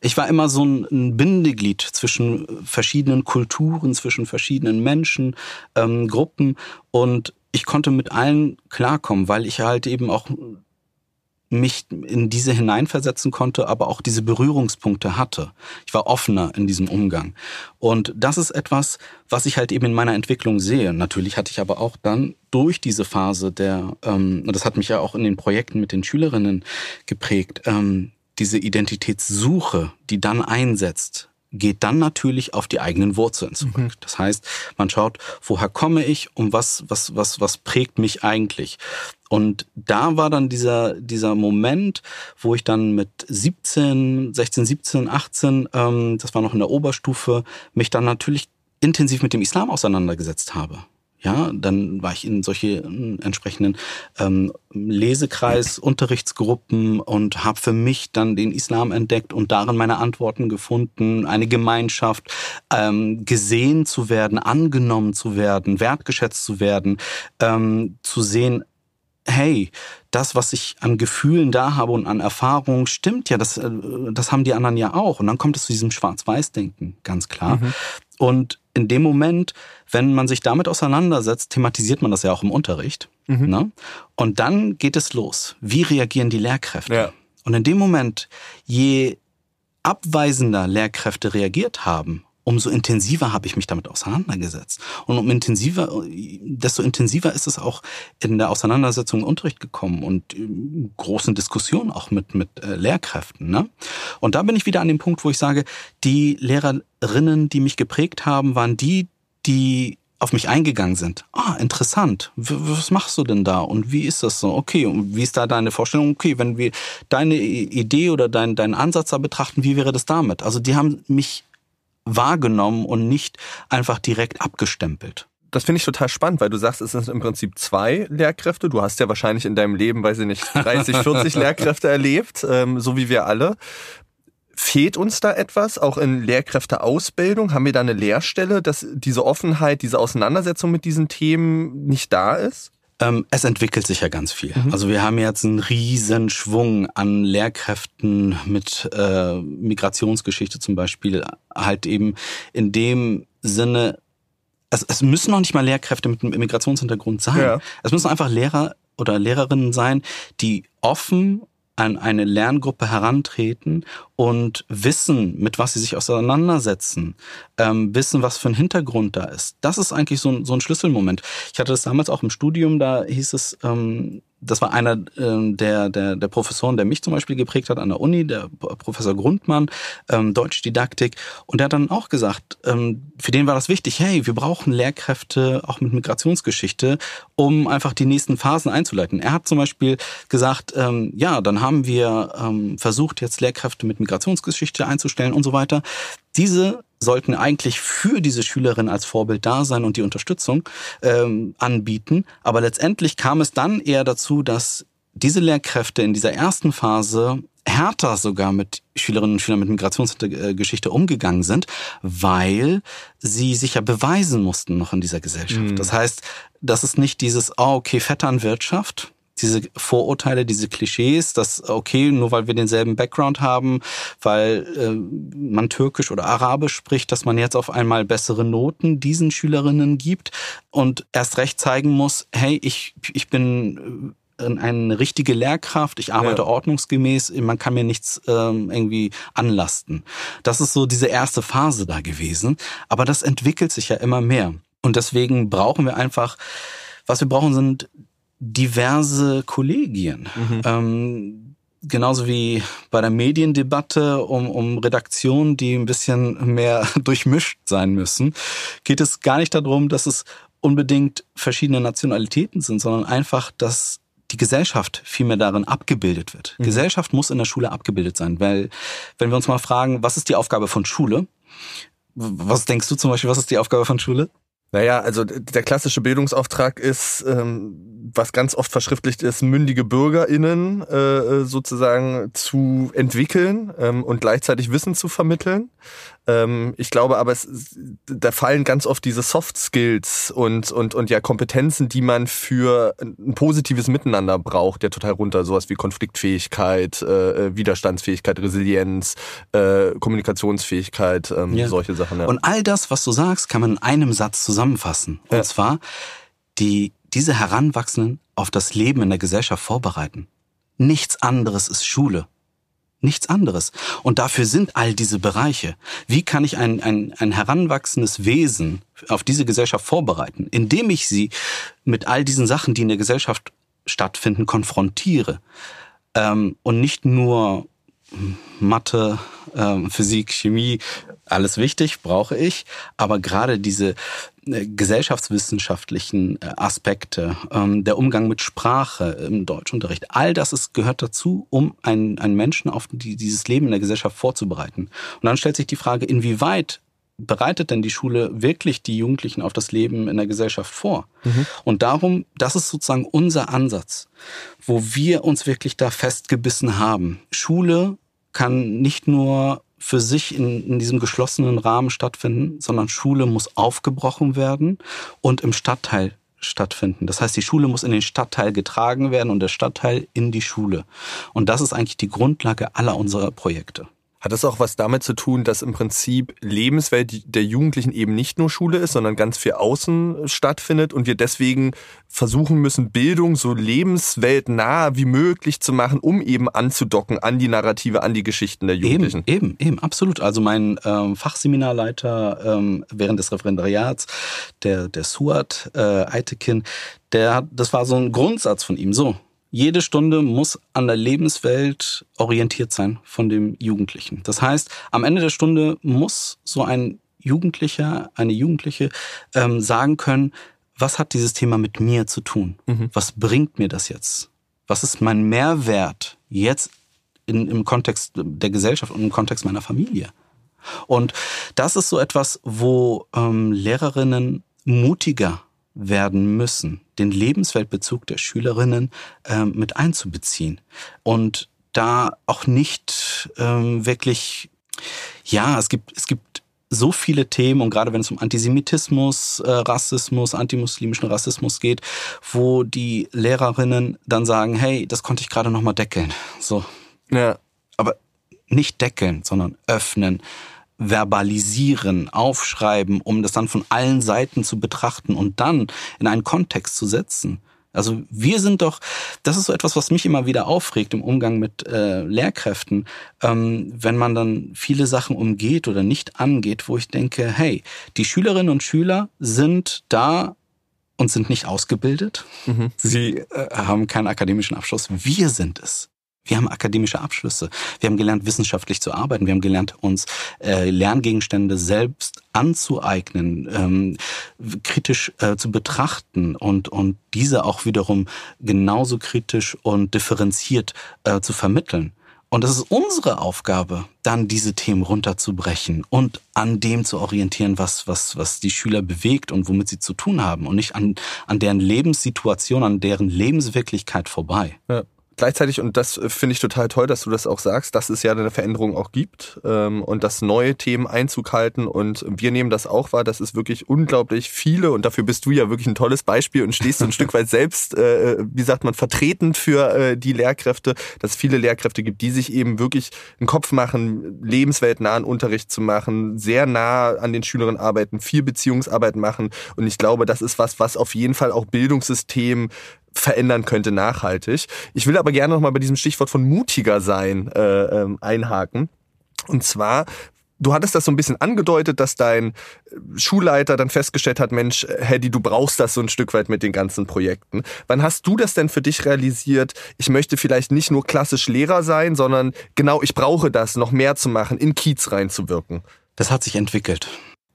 Ich war immer so ein Bindeglied zwischen verschiedenen Kulturen, zwischen verschiedenen Menschen, ähm, Gruppen und ich konnte mit allen klarkommen, weil ich halt eben auch mich in diese hineinversetzen konnte, aber auch diese Berührungspunkte hatte. Ich war offener in diesem Umgang. Und das ist etwas, was ich halt eben in meiner Entwicklung sehe. Natürlich hatte ich aber auch dann durch diese Phase der, ähm, das hat mich ja auch in den Projekten mit den Schülerinnen geprägt, ähm, diese Identitätssuche, die dann einsetzt, geht dann natürlich auf die eigenen Wurzeln zurück. Mhm. Das heißt, man schaut, woher komme ich und was, was, was, was prägt mich eigentlich? Und da war dann dieser, dieser Moment, wo ich dann mit 17, 16, 17, 18, ähm, das war noch in der Oberstufe, mich dann natürlich intensiv mit dem Islam auseinandergesetzt habe. Ja, dann war ich in solche äh, entsprechenden ähm, Lesekreis, Unterrichtsgruppen und habe für mich dann den Islam entdeckt und darin meine Antworten gefunden, eine Gemeinschaft, ähm, gesehen zu werden, angenommen zu werden, wertgeschätzt zu werden, ähm, zu sehen, hey, das, was ich an Gefühlen da habe und an Erfahrungen, stimmt ja, das, äh, das haben die anderen ja auch. Und dann kommt es zu diesem Schwarz-Weiß-Denken, ganz klar. Mhm. Und in dem Moment, wenn man sich damit auseinandersetzt, thematisiert man das ja auch im Unterricht. Mhm. Ne? Und dann geht es los. Wie reagieren die Lehrkräfte? Ja. Und in dem Moment, je abweisender Lehrkräfte reagiert haben, umso intensiver habe ich mich damit auseinandergesetzt. Und um intensiver, desto intensiver ist es auch in der Auseinandersetzung im Unterricht gekommen und großen Diskussionen auch mit, mit äh, Lehrkräften. Ne? Und da bin ich wieder an dem Punkt, wo ich sage, die Lehrerinnen, die mich geprägt haben, waren die, die auf mich eingegangen sind. Ah, interessant. Was machst du denn da? Und wie ist das so? Okay, und wie ist da deine Vorstellung? Okay, wenn wir deine Idee oder deinen deinen Ansatz da betrachten, wie wäre das damit? Also die haben mich wahrgenommen und nicht einfach direkt abgestempelt. Das finde ich total spannend, weil du sagst, es sind im Prinzip zwei Lehrkräfte. Du hast ja wahrscheinlich in deinem Leben, weiß ich nicht, 30, 40 Lehrkräfte erlebt, ähm, so wie wir alle. Fehlt uns da etwas, auch in Lehrkräfteausbildung? Haben wir da eine Lehrstelle, dass diese Offenheit, diese Auseinandersetzung mit diesen Themen nicht da ist? Ähm, es entwickelt sich ja ganz viel. Mhm. Also wir haben jetzt einen riesen Schwung an Lehrkräften mit äh, Migrationsgeschichte zum Beispiel, halt eben in dem Sinne es, es müssen noch nicht mal Lehrkräfte mit einem Immigrationshintergrund sein. Ja. Es müssen einfach Lehrer oder Lehrerinnen sein, die offen an eine Lerngruppe herantreten und wissen, mit was sie sich auseinandersetzen, ähm, wissen, was für ein Hintergrund da ist. Das ist eigentlich so ein, so ein Schlüsselmoment. Ich hatte das damals auch im Studium, da hieß es, ähm, das war einer ähm, der, der, der Professoren, der mich zum Beispiel geprägt hat an der Uni, der Professor Grundmann, ähm, Deutschdidaktik. Und der hat dann auch gesagt, ähm, für den war das wichtig, hey, wir brauchen Lehrkräfte auch mit Migrationsgeschichte, um einfach die nächsten Phasen einzuleiten. Er hat zum Beispiel gesagt, ähm, ja, dann haben wir ähm, versucht, jetzt Lehrkräfte mit Migrationsgeschichte einzustellen und so weiter. Diese sollten eigentlich für diese Schülerin als Vorbild da sein und die Unterstützung ähm, anbieten. Aber letztendlich kam es dann eher dazu, dass diese Lehrkräfte in dieser ersten Phase härter sogar mit Schülerinnen und Schülern mit Migrationsgeschichte umgegangen sind, weil sie sich ja beweisen mussten noch in dieser Gesellschaft. Mhm. Das heißt, das ist nicht dieses, oh, okay, Vetternwirtschaft, diese Vorurteile, diese Klischees, dass okay, nur weil wir denselben Background haben, weil äh, man Türkisch oder Arabisch spricht, dass man jetzt auf einmal bessere Noten diesen Schülerinnen gibt und erst recht zeigen muss, hey, ich, ich bin äh, eine richtige Lehrkraft, ich arbeite ja. ordnungsgemäß, man kann mir nichts ähm, irgendwie anlasten. Das ist so diese erste Phase da gewesen, aber das entwickelt sich ja immer mehr und deswegen brauchen wir einfach was wir brauchen, sind diverse Kollegien. Mhm. Ähm, genauso wie bei der Mediendebatte um, um Redaktionen, die ein bisschen mehr durchmischt sein müssen, geht es gar nicht darum, dass es unbedingt verschiedene Nationalitäten sind, sondern einfach, dass die Gesellschaft vielmehr darin abgebildet wird. Mhm. Gesellschaft muss in der Schule abgebildet sein, weil wenn wir uns mal fragen, was ist die Aufgabe von Schule? Was denkst du zum Beispiel, was ist die Aufgabe von Schule? Naja, also der klassische Bildungsauftrag ist, ähm, was ganz oft verschriftlicht ist, mündige BürgerInnen äh, sozusagen zu entwickeln ähm, und gleichzeitig Wissen zu vermitteln. Ähm, ich glaube aber, es, da fallen ganz oft diese Soft Skills und, und, und ja Kompetenzen, die man für ein positives Miteinander braucht, ja total runter. Sowas wie Konfliktfähigkeit, äh, äh Widerstandsfähigkeit, Resilienz, äh, Kommunikationsfähigkeit, ähm, ja. solche Sachen. Ja. Und all das, was du sagst, kann man in einem Satz zusammenfassen. Und ja. zwar, die, diese Heranwachsenden auf das Leben in der Gesellschaft vorbereiten. Nichts anderes ist Schule. Nichts anderes. Und dafür sind all diese Bereiche. Wie kann ich ein, ein, ein heranwachsendes Wesen auf diese Gesellschaft vorbereiten? Indem ich sie mit all diesen Sachen, die in der Gesellschaft stattfinden, konfrontiere. Ähm, und nicht nur Mathe, ähm, Physik, Chemie, alles wichtig, brauche ich. Aber gerade diese äh, gesellschaftswissenschaftlichen äh, Aspekte, ähm, der Umgang mit Sprache im Deutschunterricht, all das ist, gehört dazu, um einen, einen Menschen auf die, dieses Leben in der Gesellschaft vorzubereiten. Und dann stellt sich die Frage, inwieweit bereitet denn die Schule wirklich die Jugendlichen auf das Leben in der Gesellschaft vor? Mhm. Und darum, das ist sozusagen unser Ansatz, wo wir uns wirklich da festgebissen haben. Schule kann nicht nur für sich in, in diesem geschlossenen Rahmen stattfinden, sondern Schule muss aufgebrochen werden und im Stadtteil stattfinden. Das heißt, die Schule muss in den Stadtteil getragen werden und der Stadtteil in die Schule. Und das ist eigentlich die Grundlage aller unserer Projekte. Hat das auch was damit zu tun, dass im Prinzip Lebenswelt der Jugendlichen eben nicht nur Schule ist, sondern ganz viel außen stattfindet und wir deswegen versuchen müssen, Bildung so lebensweltnah wie möglich zu machen, um eben anzudocken an die Narrative, an die Geschichten der Jugendlichen? Eben, eben, eben absolut. Also mein ähm, Fachseminarleiter ähm, während des Referendariats, der, der Suat äh, Eitekin, der hat, das war so ein Grundsatz von ihm. So, jede Stunde muss an der Lebenswelt orientiert sein von dem Jugendlichen. Das heißt, am Ende der Stunde muss so ein Jugendlicher, eine Jugendliche ähm, sagen können, was hat dieses Thema mit mir zu tun? Mhm. Was bringt mir das jetzt? Was ist mein Mehrwert jetzt in, im Kontext der Gesellschaft und im Kontext meiner Familie? Und das ist so etwas, wo ähm, Lehrerinnen mutiger werden müssen, den Lebensweltbezug der Schülerinnen ähm, mit einzubeziehen und da auch nicht ähm, wirklich, ja, es gibt, es gibt so viele Themen und gerade wenn es um Antisemitismus, äh, Rassismus, antimuslimischen Rassismus geht, wo die Lehrerinnen dann sagen, hey, das konnte ich gerade noch mal deckeln. So. Ja. Aber nicht deckeln, sondern öffnen, verbalisieren, aufschreiben, um das dann von allen Seiten zu betrachten und dann in einen Kontext zu setzen. Also wir sind doch, das ist so etwas, was mich immer wieder aufregt im Umgang mit äh, Lehrkräften, ähm, wenn man dann viele Sachen umgeht oder nicht angeht, wo ich denke, hey, die Schülerinnen und Schüler sind da und sind nicht ausgebildet. Mhm. Sie äh, haben keinen akademischen Abschluss. Wir sind es. Wir haben akademische Abschlüsse. Wir haben gelernt, wissenschaftlich zu arbeiten. Wir haben gelernt, uns äh, Lerngegenstände selbst anzueignen, ähm, kritisch äh, zu betrachten und, und diese auch wiederum genauso kritisch und differenziert äh, zu vermitteln. Und es ist unsere Aufgabe, dann diese Themen runterzubrechen und an dem zu orientieren, was, was, was die Schüler bewegt und womit sie zu tun haben und nicht an, an deren Lebenssituation, an deren Lebenswirklichkeit vorbei. Ja gleichzeitig, und das äh, finde ich total toll, dass du das auch sagst, dass es ja eine Veränderung auch gibt ähm, und dass neue Themen Einzug halten. Und wir nehmen das auch wahr, dass es wirklich unglaublich viele, und dafür bist du ja wirklich ein tolles Beispiel und stehst so ein Stück weit selbst, äh, wie sagt man, vertretend für äh, die Lehrkräfte, dass es viele Lehrkräfte gibt, die sich eben wirklich einen Kopf machen, lebensweltnahen Unterricht zu machen, sehr nah an den Schülerinnen arbeiten, viel Beziehungsarbeit machen. Und ich glaube, das ist was, was auf jeden Fall auch Bildungssystem verändern könnte nachhaltig. Ich will aber gerne noch mal bei diesem Stichwort von mutiger sein äh, ähm, einhaken. Und zwar Du hattest das so ein bisschen angedeutet, dass dein Schulleiter dann festgestellt hat, Mensch, Hedy, du brauchst das so ein Stück weit mit den ganzen Projekten. Wann hast du das denn für dich realisiert? Ich möchte vielleicht nicht nur klassisch Lehrer sein, sondern genau, ich brauche das, noch mehr zu machen, in Kiez reinzuwirken. Das hat sich entwickelt.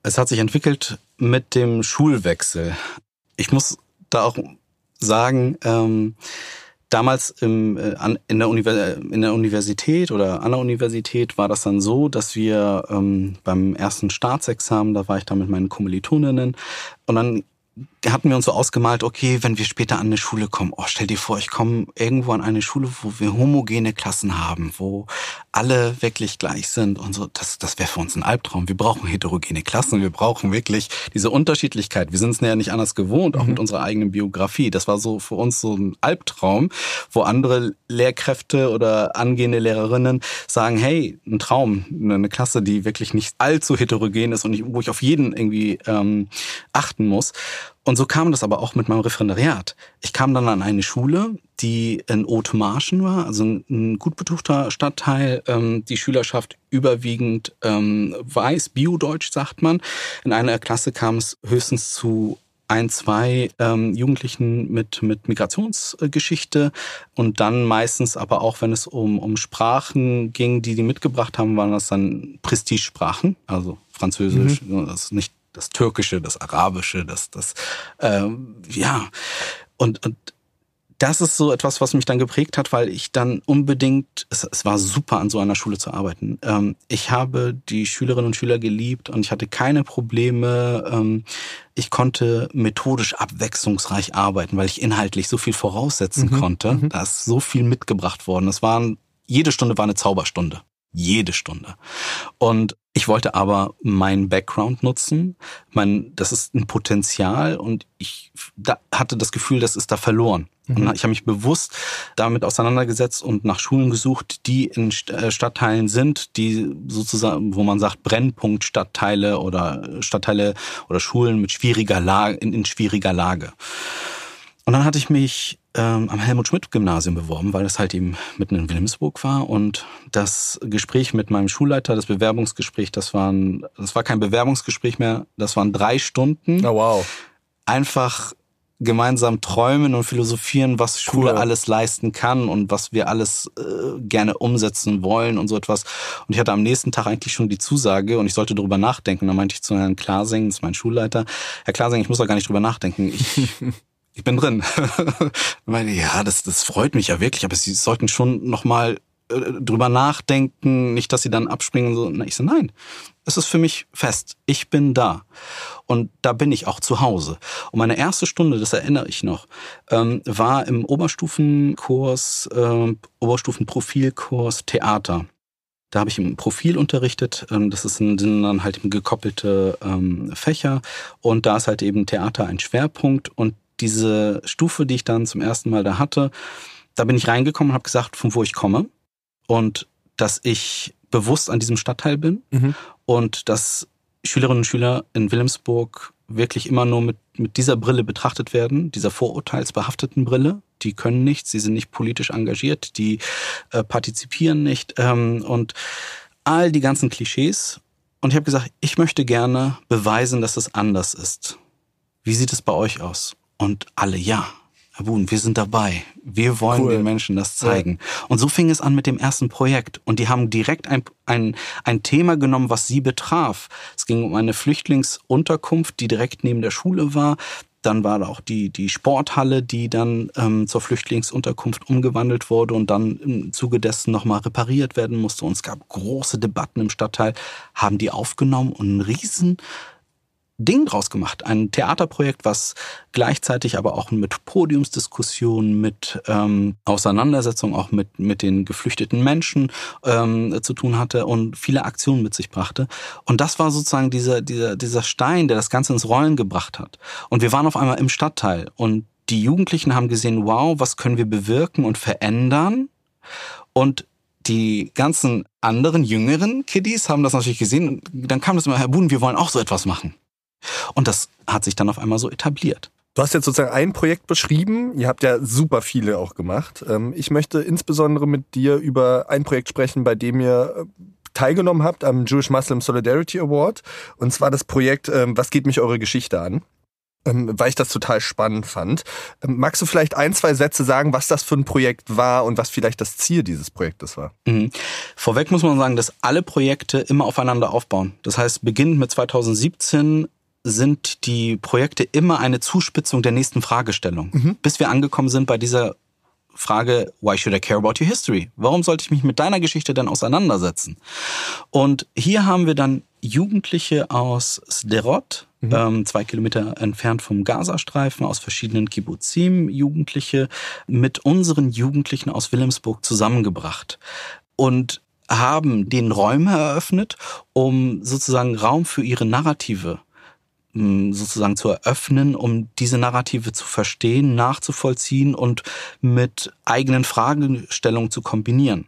Es hat sich entwickelt mit dem Schulwechsel. Ich muss da auch sagen, ähm, damals im, äh, an, in, der in der Universität oder an der Universität war das dann so, dass wir ähm, beim ersten Staatsexamen, da war ich da mit meinen Kommilitoninnen und dann hatten wir uns so ausgemalt, okay, wenn wir später an eine Schule kommen, oh, stell dir vor, ich komme irgendwo an eine Schule, wo wir homogene Klassen haben, wo alle wirklich gleich sind und so, das, das wäre für uns ein Albtraum. Wir brauchen heterogene Klassen, wir brauchen wirklich diese Unterschiedlichkeit. Wir sind es ja nicht anders gewohnt, auch mhm. mit unserer eigenen Biografie. Das war so für uns so ein Albtraum, wo andere Lehrkräfte oder angehende Lehrerinnen sagen, hey, ein Traum, eine Klasse, die wirklich nicht allzu heterogen ist und wo ich auf jeden irgendwie ähm, achten muss. Und so kam das aber auch mit meinem Referendariat. Ich kam dann an eine Schule, die in Othmarschen war, also ein gut betuchter Stadtteil, ähm, die Schülerschaft überwiegend ähm, weiß, Biodeutsch sagt man. In einer Klasse kam es höchstens zu ein, zwei ähm, Jugendlichen mit, mit Migrationsgeschichte und dann meistens aber auch, wenn es um, um Sprachen ging, die die mitgebracht haben, waren das dann Prestigesprachen, also Französisch, mhm. das ist nicht das Türkische, das Arabische, das, das, ähm, ja. Und, und das ist so etwas, was mich dann geprägt hat, weil ich dann unbedingt, es, es war super, an so einer Schule zu arbeiten. Ähm, ich habe die Schülerinnen und Schüler geliebt und ich hatte keine Probleme. Ähm, ich konnte methodisch abwechslungsreich arbeiten, weil ich inhaltlich so viel voraussetzen mhm. konnte. Mhm. Da ist so viel mitgebracht worden. Es waren, jede Stunde war eine Zauberstunde. Jede Stunde. Und ich wollte aber meinen Background nutzen. Mein, das ist ein Potenzial und ich da, hatte das Gefühl, das ist da verloren. Mhm. Und ich habe mich bewusst damit auseinandergesetzt und nach Schulen gesucht, die in äh, Stadtteilen sind, die sozusagen, wo man sagt, Brennpunkt Stadtteile oder Stadtteile oder Schulen mit schwieriger Lage, in, in schwieriger Lage. Und dann hatte ich mich ähm, am Helmut-Schmidt-Gymnasium beworben, weil das halt eben mitten in Wilhelmsburg war. Und das Gespräch mit meinem Schulleiter, das Bewerbungsgespräch, das waren, das war kein Bewerbungsgespräch mehr, das waren drei Stunden. Oh wow. Einfach gemeinsam träumen und philosophieren, was Schule cool. alles leisten kann und was wir alles äh, gerne umsetzen wollen und so etwas. Und ich hatte am nächsten Tag eigentlich schon die Zusage und ich sollte darüber nachdenken. Da meinte ich zu Herrn Klasing, das ist mein Schulleiter, Herr Klasing, ich muss da gar nicht drüber nachdenken. Ich ich bin drin. ich meine, ja, das, das freut mich ja wirklich, aber Sie sollten schon nochmal äh, drüber nachdenken, nicht, dass Sie dann abspringen. So. Ich so, nein, es ist für mich fest. Ich bin da. Und da bin ich auch zu Hause. Und meine erste Stunde, das erinnere ich noch, ähm, war im Oberstufenkurs, äh, Oberstufenprofilkurs Theater. Da habe ich im Profil unterrichtet. Ähm, das ist ein, sind dann halt gekoppelte ähm, Fächer. Und da ist halt eben Theater ein Schwerpunkt. Und diese Stufe, die ich dann zum ersten Mal da hatte, da bin ich reingekommen und habe gesagt, von wo ich komme und dass ich bewusst an diesem Stadtteil bin mhm. und dass Schülerinnen und Schüler in Wilhelmsburg wirklich immer nur mit, mit dieser Brille betrachtet werden, dieser vorurteilsbehafteten Brille. Die können nichts, sie sind nicht politisch engagiert, die äh, partizipieren nicht ähm, und all die ganzen Klischees. Und ich habe gesagt, ich möchte gerne beweisen, dass es anders ist. Wie sieht es bei euch aus? Und alle ja. Herr Buhn, wir sind dabei. Wir wollen cool. den Menschen das zeigen. Ja. Und so fing es an mit dem ersten Projekt. Und die haben direkt ein, ein, ein Thema genommen, was sie betraf. Es ging um eine Flüchtlingsunterkunft, die direkt neben der Schule war. Dann war da auch die, die Sporthalle, die dann ähm, zur Flüchtlingsunterkunft umgewandelt wurde und dann im Zuge dessen nochmal repariert werden musste. Und es gab große Debatten im Stadtteil, haben die aufgenommen und einen riesen Ding draus gemacht. Ein Theaterprojekt, was gleichzeitig aber auch mit Podiumsdiskussionen, mit ähm, Auseinandersetzungen auch mit, mit den geflüchteten Menschen ähm, zu tun hatte und viele Aktionen mit sich brachte. Und das war sozusagen dieser, dieser, dieser Stein, der das Ganze ins Rollen gebracht hat. Und wir waren auf einmal im Stadtteil und die Jugendlichen haben gesehen, wow, was können wir bewirken und verändern? Und die ganzen anderen jüngeren Kiddies haben das natürlich gesehen und dann kam das immer, Herr Buhn, wir wollen auch so etwas machen. Und das hat sich dann auf einmal so etabliert. Du hast jetzt sozusagen ein Projekt beschrieben. Ihr habt ja super viele auch gemacht. Ähm, ich möchte insbesondere mit dir über ein Projekt sprechen, bei dem ihr äh, teilgenommen habt am Jewish Muslim Solidarity Award. Und zwar das Projekt ähm, Was geht mich eure Geschichte an? Ähm, weil ich das total spannend fand. Magst du vielleicht ein, zwei Sätze sagen, was das für ein Projekt war und was vielleicht das Ziel dieses Projektes war? Mhm. Vorweg muss man sagen, dass alle Projekte immer aufeinander aufbauen. Das heißt, beginnend mit 2017 sind die Projekte immer eine Zuspitzung der nächsten Fragestellung. Mhm. Bis wir angekommen sind bei dieser Frage, why should I care about your history? Warum sollte ich mich mit deiner Geschichte denn auseinandersetzen? Und hier haben wir dann Jugendliche aus Sderot, mhm. ähm, zwei Kilometer entfernt vom Gazastreifen, aus verschiedenen Kibbuzim, Jugendliche mit unseren Jugendlichen aus Wilhelmsburg zusammengebracht. Und haben den Räume eröffnet, um sozusagen Raum für ihre Narrative sozusagen zu eröffnen, um diese Narrative zu verstehen, nachzuvollziehen und mit eigenen Fragestellungen zu kombinieren.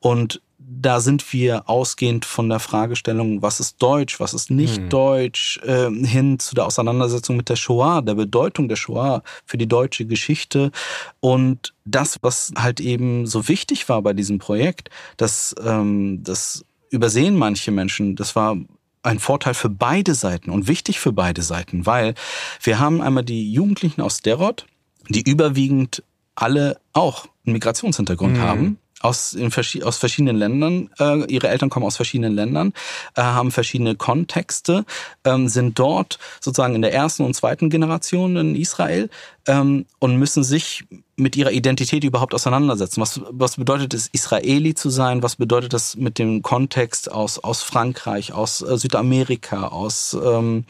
Und da sind wir ausgehend von der Fragestellung, was ist Deutsch, was ist nicht hm. Deutsch, äh, hin zu der Auseinandersetzung mit der Shoah, der Bedeutung der Shoah für die deutsche Geschichte. Und das, was halt eben so wichtig war bei diesem Projekt, das, ähm, das übersehen manche Menschen. Das war ein Vorteil für beide Seiten und wichtig für beide Seiten, weil wir haben einmal die Jugendlichen aus Derot, die überwiegend alle auch einen Migrationshintergrund mhm. haben, aus, in, aus verschiedenen Ländern. Äh, ihre Eltern kommen aus verschiedenen Ländern, äh, haben verschiedene Kontexte, ähm, sind dort sozusagen in der ersten und zweiten Generation in Israel ähm, und müssen sich mit ihrer Identität überhaupt auseinandersetzen. Was, was bedeutet es, Israeli zu sein? Was bedeutet das mit dem Kontext aus, aus Frankreich, aus äh, Südamerika, aus ähm,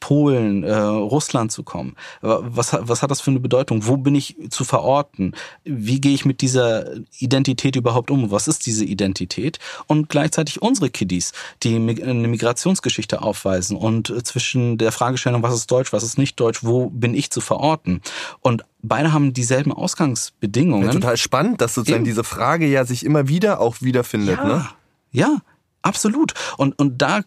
Polen, äh, Russland zu kommen? Was, was hat das für eine Bedeutung? Wo bin ich zu verorten? Wie gehe ich mit dieser Identität überhaupt um? Was ist diese Identität? Und gleichzeitig unsere Kiddies, die eine Migrationsgeschichte aufweisen und zwischen der Fragestellung, was ist Deutsch, was ist nicht Deutsch, wo bin ich zu verorten? Und beide haben dieselben Ausgangsbedingungen. Ja, total spannend, dass sozusagen Eben. diese Frage ja sich immer wieder auch wiederfindet. Ja, ne? ja absolut. Und, und da äh,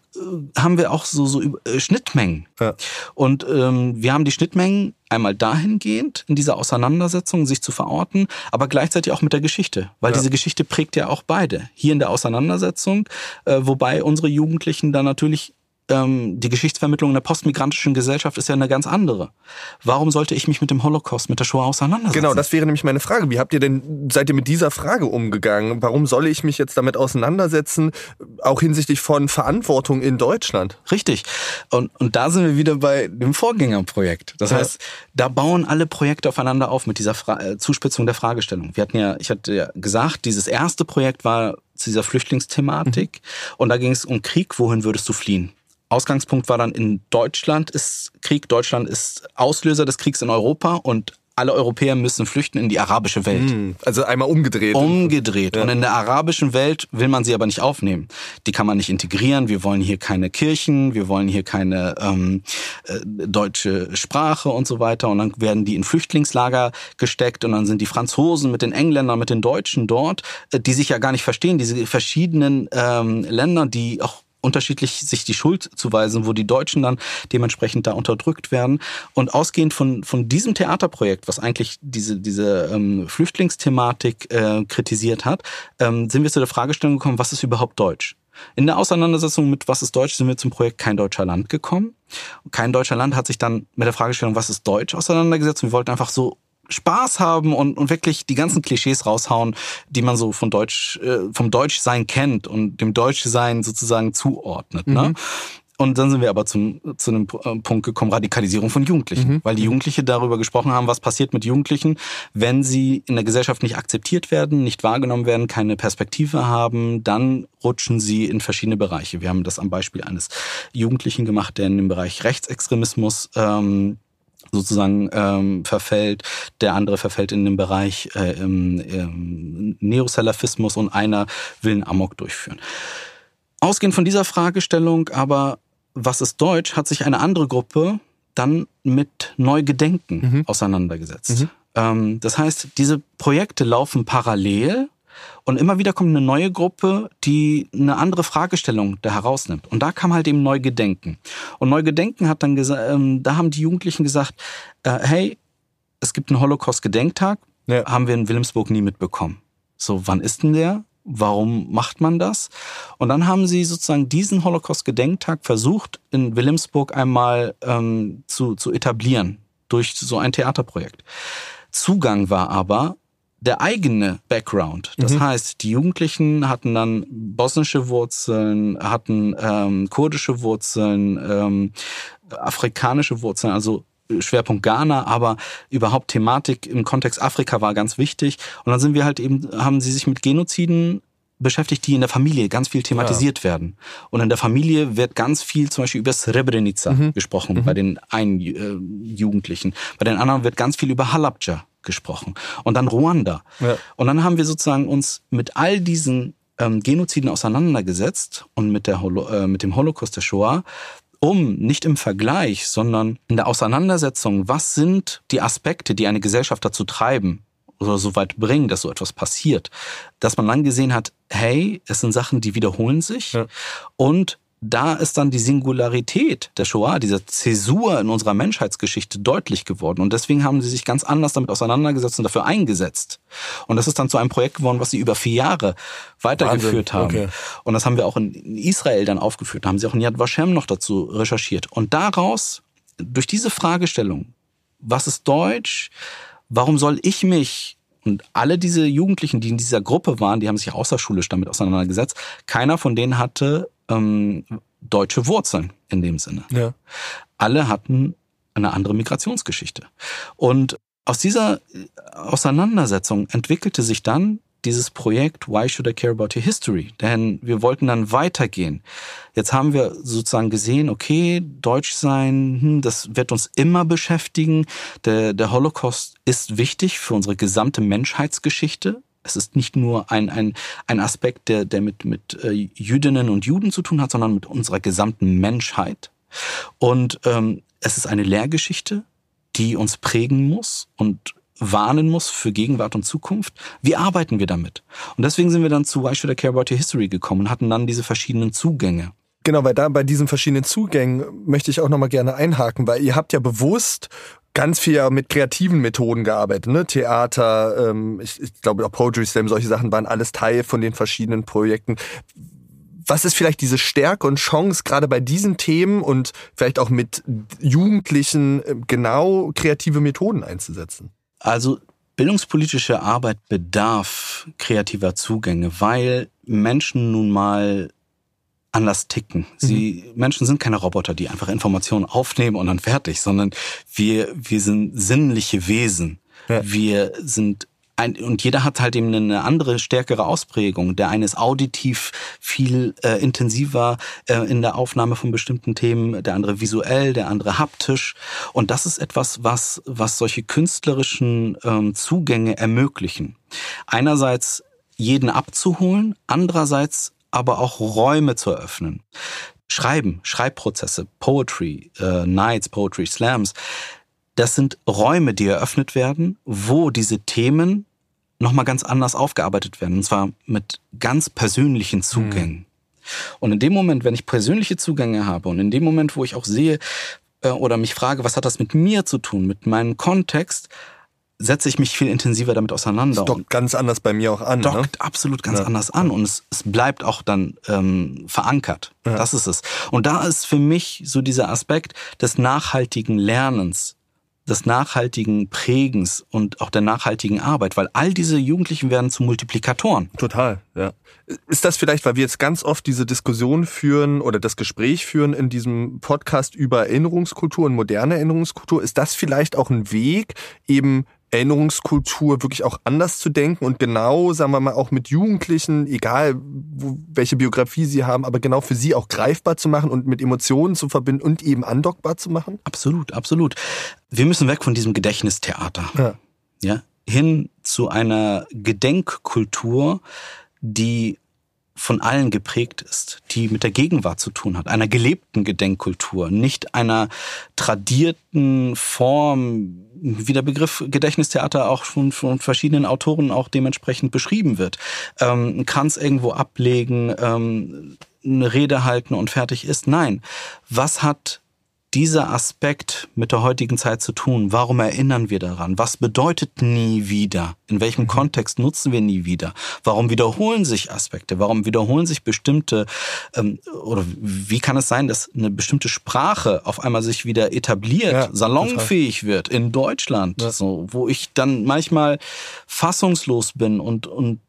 haben wir auch so, so äh, Schnittmengen. Ja. Und ähm, wir haben die Schnittmengen einmal dahingehend in dieser Auseinandersetzung, sich zu verorten, aber gleichzeitig auch mit der Geschichte, weil ja. diese Geschichte prägt ja auch beide. Hier in der Auseinandersetzung, äh, wobei unsere Jugendlichen dann natürlich die Geschichtsvermittlung in der postmigrantischen Gesellschaft ist ja eine ganz andere. Warum sollte ich mich mit dem Holocaust, mit der Shoah auseinandersetzen? Genau, das wäre nämlich meine Frage. Wie habt ihr denn, seid ihr mit dieser Frage umgegangen? Warum soll ich mich jetzt damit auseinandersetzen, auch hinsichtlich von Verantwortung in Deutschland? Richtig. Und, und da sind wir wieder bei dem Vorgängerprojekt. Das ja. heißt, da bauen alle Projekte aufeinander auf mit dieser Fra äh, Zuspitzung der Fragestellung. Wir hatten ja, ich hatte ja gesagt, dieses erste Projekt war zu dieser Flüchtlingsthematik mhm. und da ging es um Krieg. Wohin würdest du fliehen? Ausgangspunkt war dann in Deutschland ist Krieg. Deutschland ist Auslöser des Kriegs in Europa und alle Europäer müssen flüchten in die arabische Welt. Hm, also einmal umgedreht. Umgedreht. Ja. Und in der arabischen Welt will man sie aber nicht aufnehmen. Die kann man nicht integrieren. Wir wollen hier keine Kirchen, wir wollen hier keine ähm, äh, deutsche Sprache und so weiter. Und dann werden die in Flüchtlingslager gesteckt und dann sind die Franzosen mit den Engländern, mit den Deutschen dort, äh, die sich ja gar nicht verstehen. Diese verschiedenen ähm, Länder, die auch unterschiedlich sich die Schuld zuweisen, wo die Deutschen dann dementsprechend da unterdrückt werden. Und ausgehend von, von diesem Theaterprojekt, was eigentlich diese, diese ähm, Flüchtlingsthematik äh, kritisiert hat, ähm, sind wir zu der Fragestellung gekommen, was ist überhaupt Deutsch? In der Auseinandersetzung mit Was ist Deutsch sind wir zum Projekt Kein deutscher Land gekommen. Kein deutscher Land hat sich dann mit der Fragestellung Was ist Deutsch auseinandergesetzt und wir wollten einfach so Spaß haben und, und wirklich die ganzen Klischees raushauen, die man so von Deutsch, äh, vom Deutschsein kennt und dem Deutschsein sozusagen zuordnet. Ne? Mhm. Ne? Und dann sind wir aber zum, zu einem äh, Punkt gekommen, Radikalisierung von Jugendlichen. Mhm. Weil die Jugendliche darüber gesprochen haben, was passiert mit Jugendlichen, wenn sie in der Gesellschaft nicht akzeptiert werden, nicht wahrgenommen werden, keine Perspektive haben, dann rutschen sie in verschiedene Bereiche. Wir haben das am Beispiel eines Jugendlichen gemacht, der in dem Bereich Rechtsextremismus ähm, sozusagen ähm, verfällt, der andere verfällt in den Bereich äh, ähm, ähm, Neosalafismus und einer will einen Amok durchführen. Ausgehend von dieser Fragestellung aber, was ist Deutsch, hat sich eine andere Gruppe dann mit Neugedenken mhm. auseinandergesetzt. Mhm. Ähm, das heißt, diese Projekte laufen parallel und immer wieder kommt eine neue Gruppe, die eine andere Fragestellung da herausnimmt. Und da kam halt eben Neugedenken. Und Neugedenken hat dann gesagt, ähm, da haben die Jugendlichen gesagt, äh, hey, es gibt einen Holocaust-Gedenktag, ja. haben wir in Wilhelmsburg nie mitbekommen. So, wann ist denn der? Warum macht man das? Und dann haben sie sozusagen diesen Holocaust-Gedenktag versucht, in Wilhelmsburg einmal ähm, zu, zu etablieren durch so ein Theaterprojekt. Zugang war aber der eigene Background. Das mhm. heißt, die Jugendlichen hatten dann bosnische Wurzeln, hatten ähm, kurdische Wurzeln, ähm, afrikanische Wurzeln, also Schwerpunkt Ghana, aber überhaupt Thematik im Kontext Afrika war ganz wichtig. Und dann sind wir halt eben, haben sie sich mit Genoziden beschäftigt, die in der Familie ganz viel thematisiert ja. werden. Und in der Familie wird ganz viel zum Beispiel über Srebrenica mhm. gesprochen, mhm. bei den einen äh, Jugendlichen. Bei den anderen wird ganz viel über Halabja gesprochen. Und dann Ruanda. Ja. Und dann haben wir sozusagen uns mit all diesen ähm, Genoziden auseinandergesetzt und mit, der Holo äh, mit dem Holocaust der Shoah um nicht im Vergleich, sondern in der Auseinandersetzung, was sind die Aspekte, die eine Gesellschaft dazu treiben oder so weit bringen, dass so etwas passiert, dass man dann gesehen hat, hey, es sind Sachen, die wiederholen sich ja. und da ist dann die Singularität der Shoah, dieser Zäsur in unserer Menschheitsgeschichte deutlich geworden. Und deswegen haben sie sich ganz anders damit auseinandergesetzt und dafür eingesetzt. Und das ist dann zu einem Projekt geworden, was sie über vier Jahre weitergeführt Wahnsinn. haben. Okay. Und das haben wir auch in Israel dann aufgeführt. Da haben sie auch in Yad Vashem noch dazu recherchiert. Und daraus, durch diese Fragestellung, was ist Deutsch? Warum soll ich mich und alle diese Jugendlichen, die in dieser Gruppe waren, die haben sich außerschulisch damit auseinandergesetzt. Keiner von denen hatte ähm, deutsche Wurzeln in dem Sinne. Ja. Alle hatten eine andere Migrationsgeschichte. Und aus dieser Auseinandersetzung entwickelte sich dann dieses Projekt Why Should I Care About Your History? Denn wir wollten dann weitergehen. Jetzt haben wir sozusagen gesehen, okay, Deutsch sein, hm, das wird uns immer beschäftigen. Der, der Holocaust ist wichtig für unsere gesamte Menschheitsgeschichte. Es ist nicht nur ein, ein, ein Aspekt, der, der mit, mit äh, Jüdinnen und Juden zu tun hat, sondern mit unserer gesamten Menschheit. Und ähm, es ist eine Lehrgeschichte, die uns prägen muss und warnen muss für Gegenwart und Zukunft. Wie arbeiten wir damit? Und deswegen sind wir dann zu Why Should I Care About Your History gekommen und hatten dann diese verschiedenen Zugänge. Genau, weil da bei diesen verschiedenen Zugängen möchte ich auch nochmal gerne einhaken, weil ihr habt ja bewusst ganz viel mit kreativen Methoden gearbeitet, ne? Theater, ähm, ich, ich glaube auch Poetry Slam, solche Sachen waren alles Teil von den verschiedenen Projekten. Was ist vielleicht diese Stärke und Chance, gerade bei diesen Themen und vielleicht auch mit Jugendlichen äh, genau kreative Methoden einzusetzen? Also bildungspolitische Arbeit bedarf kreativer Zugänge, weil Menschen nun mal anders ticken. Sie, mhm. Menschen sind keine Roboter, die einfach Informationen aufnehmen und dann fertig, sondern wir, wir sind sinnliche Wesen. Ja. Wir sind ein, und jeder hat halt eben eine andere, stärkere Ausprägung. Der eine ist auditiv viel äh, intensiver äh, in der Aufnahme von bestimmten Themen, der andere visuell, der andere haptisch. Und das ist etwas, was, was solche künstlerischen ähm, Zugänge ermöglichen. Einerseits jeden abzuholen, andererseits aber auch Räume zu eröffnen. Schreiben, Schreibprozesse, Poetry, äh, Nights, Poetry Slams, das sind Räume, die eröffnet werden, wo diese Themen nochmal ganz anders aufgearbeitet werden. Und zwar mit ganz persönlichen Zugängen. Mhm. Und in dem Moment, wenn ich persönliche Zugänge habe und in dem Moment, wo ich auch sehe äh, oder mich frage, was hat das mit mir zu tun, mit meinem Kontext, setze ich mich viel intensiver damit auseinander. Das dockt ganz anders bei mir auch an. Dockt ne? absolut ganz ja. anders an und es, es bleibt auch dann ähm, verankert. Ja. Das ist es. Und da ist für mich so dieser Aspekt des nachhaltigen Lernens des nachhaltigen Prägens und auch der nachhaltigen Arbeit, weil all diese Jugendlichen werden zu Multiplikatoren. Total, ja. Ist das vielleicht, weil wir jetzt ganz oft diese Diskussion führen oder das Gespräch führen in diesem Podcast über Erinnerungskultur und moderne Erinnerungskultur, ist das vielleicht auch ein Weg, eben Erinnerungskultur wirklich auch anders zu denken und genau, sagen wir mal, auch mit Jugendlichen, egal wo, welche Biografie sie haben, aber genau für sie auch greifbar zu machen und mit Emotionen zu verbinden und eben andockbar zu machen? Absolut, absolut. Wir müssen weg von diesem Gedächtnistheater. Ja. ja hin zu einer Gedenkkultur, die von allen geprägt ist, die mit der Gegenwart zu tun hat, einer gelebten Gedenkkultur, nicht einer tradierten Form, wie der Begriff Gedächtnistheater auch schon von verschiedenen Autoren auch dementsprechend beschrieben wird. Ähm, Kann es irgendwo ablegen, ähm, eine Rede halten und fertig ist. Nein. Was hat dieser Aspekt mit der heutigen Zeit zu tun? Warum erinnern wir daran? Was bedeutet nie wieder? In welchem mhm. Kontext nutzen wir nie wieder? Warum wiederholen sich Aspekte? Warum wiederholen sich bestimmte, ähm, oder wie kann es sein, dass eine bestimmte Sprache auf einmal sich wieder etabliert, ja, salonfähig wird in Deutschland, ja. so, wo ich dann manchmal fassungslos bin und, und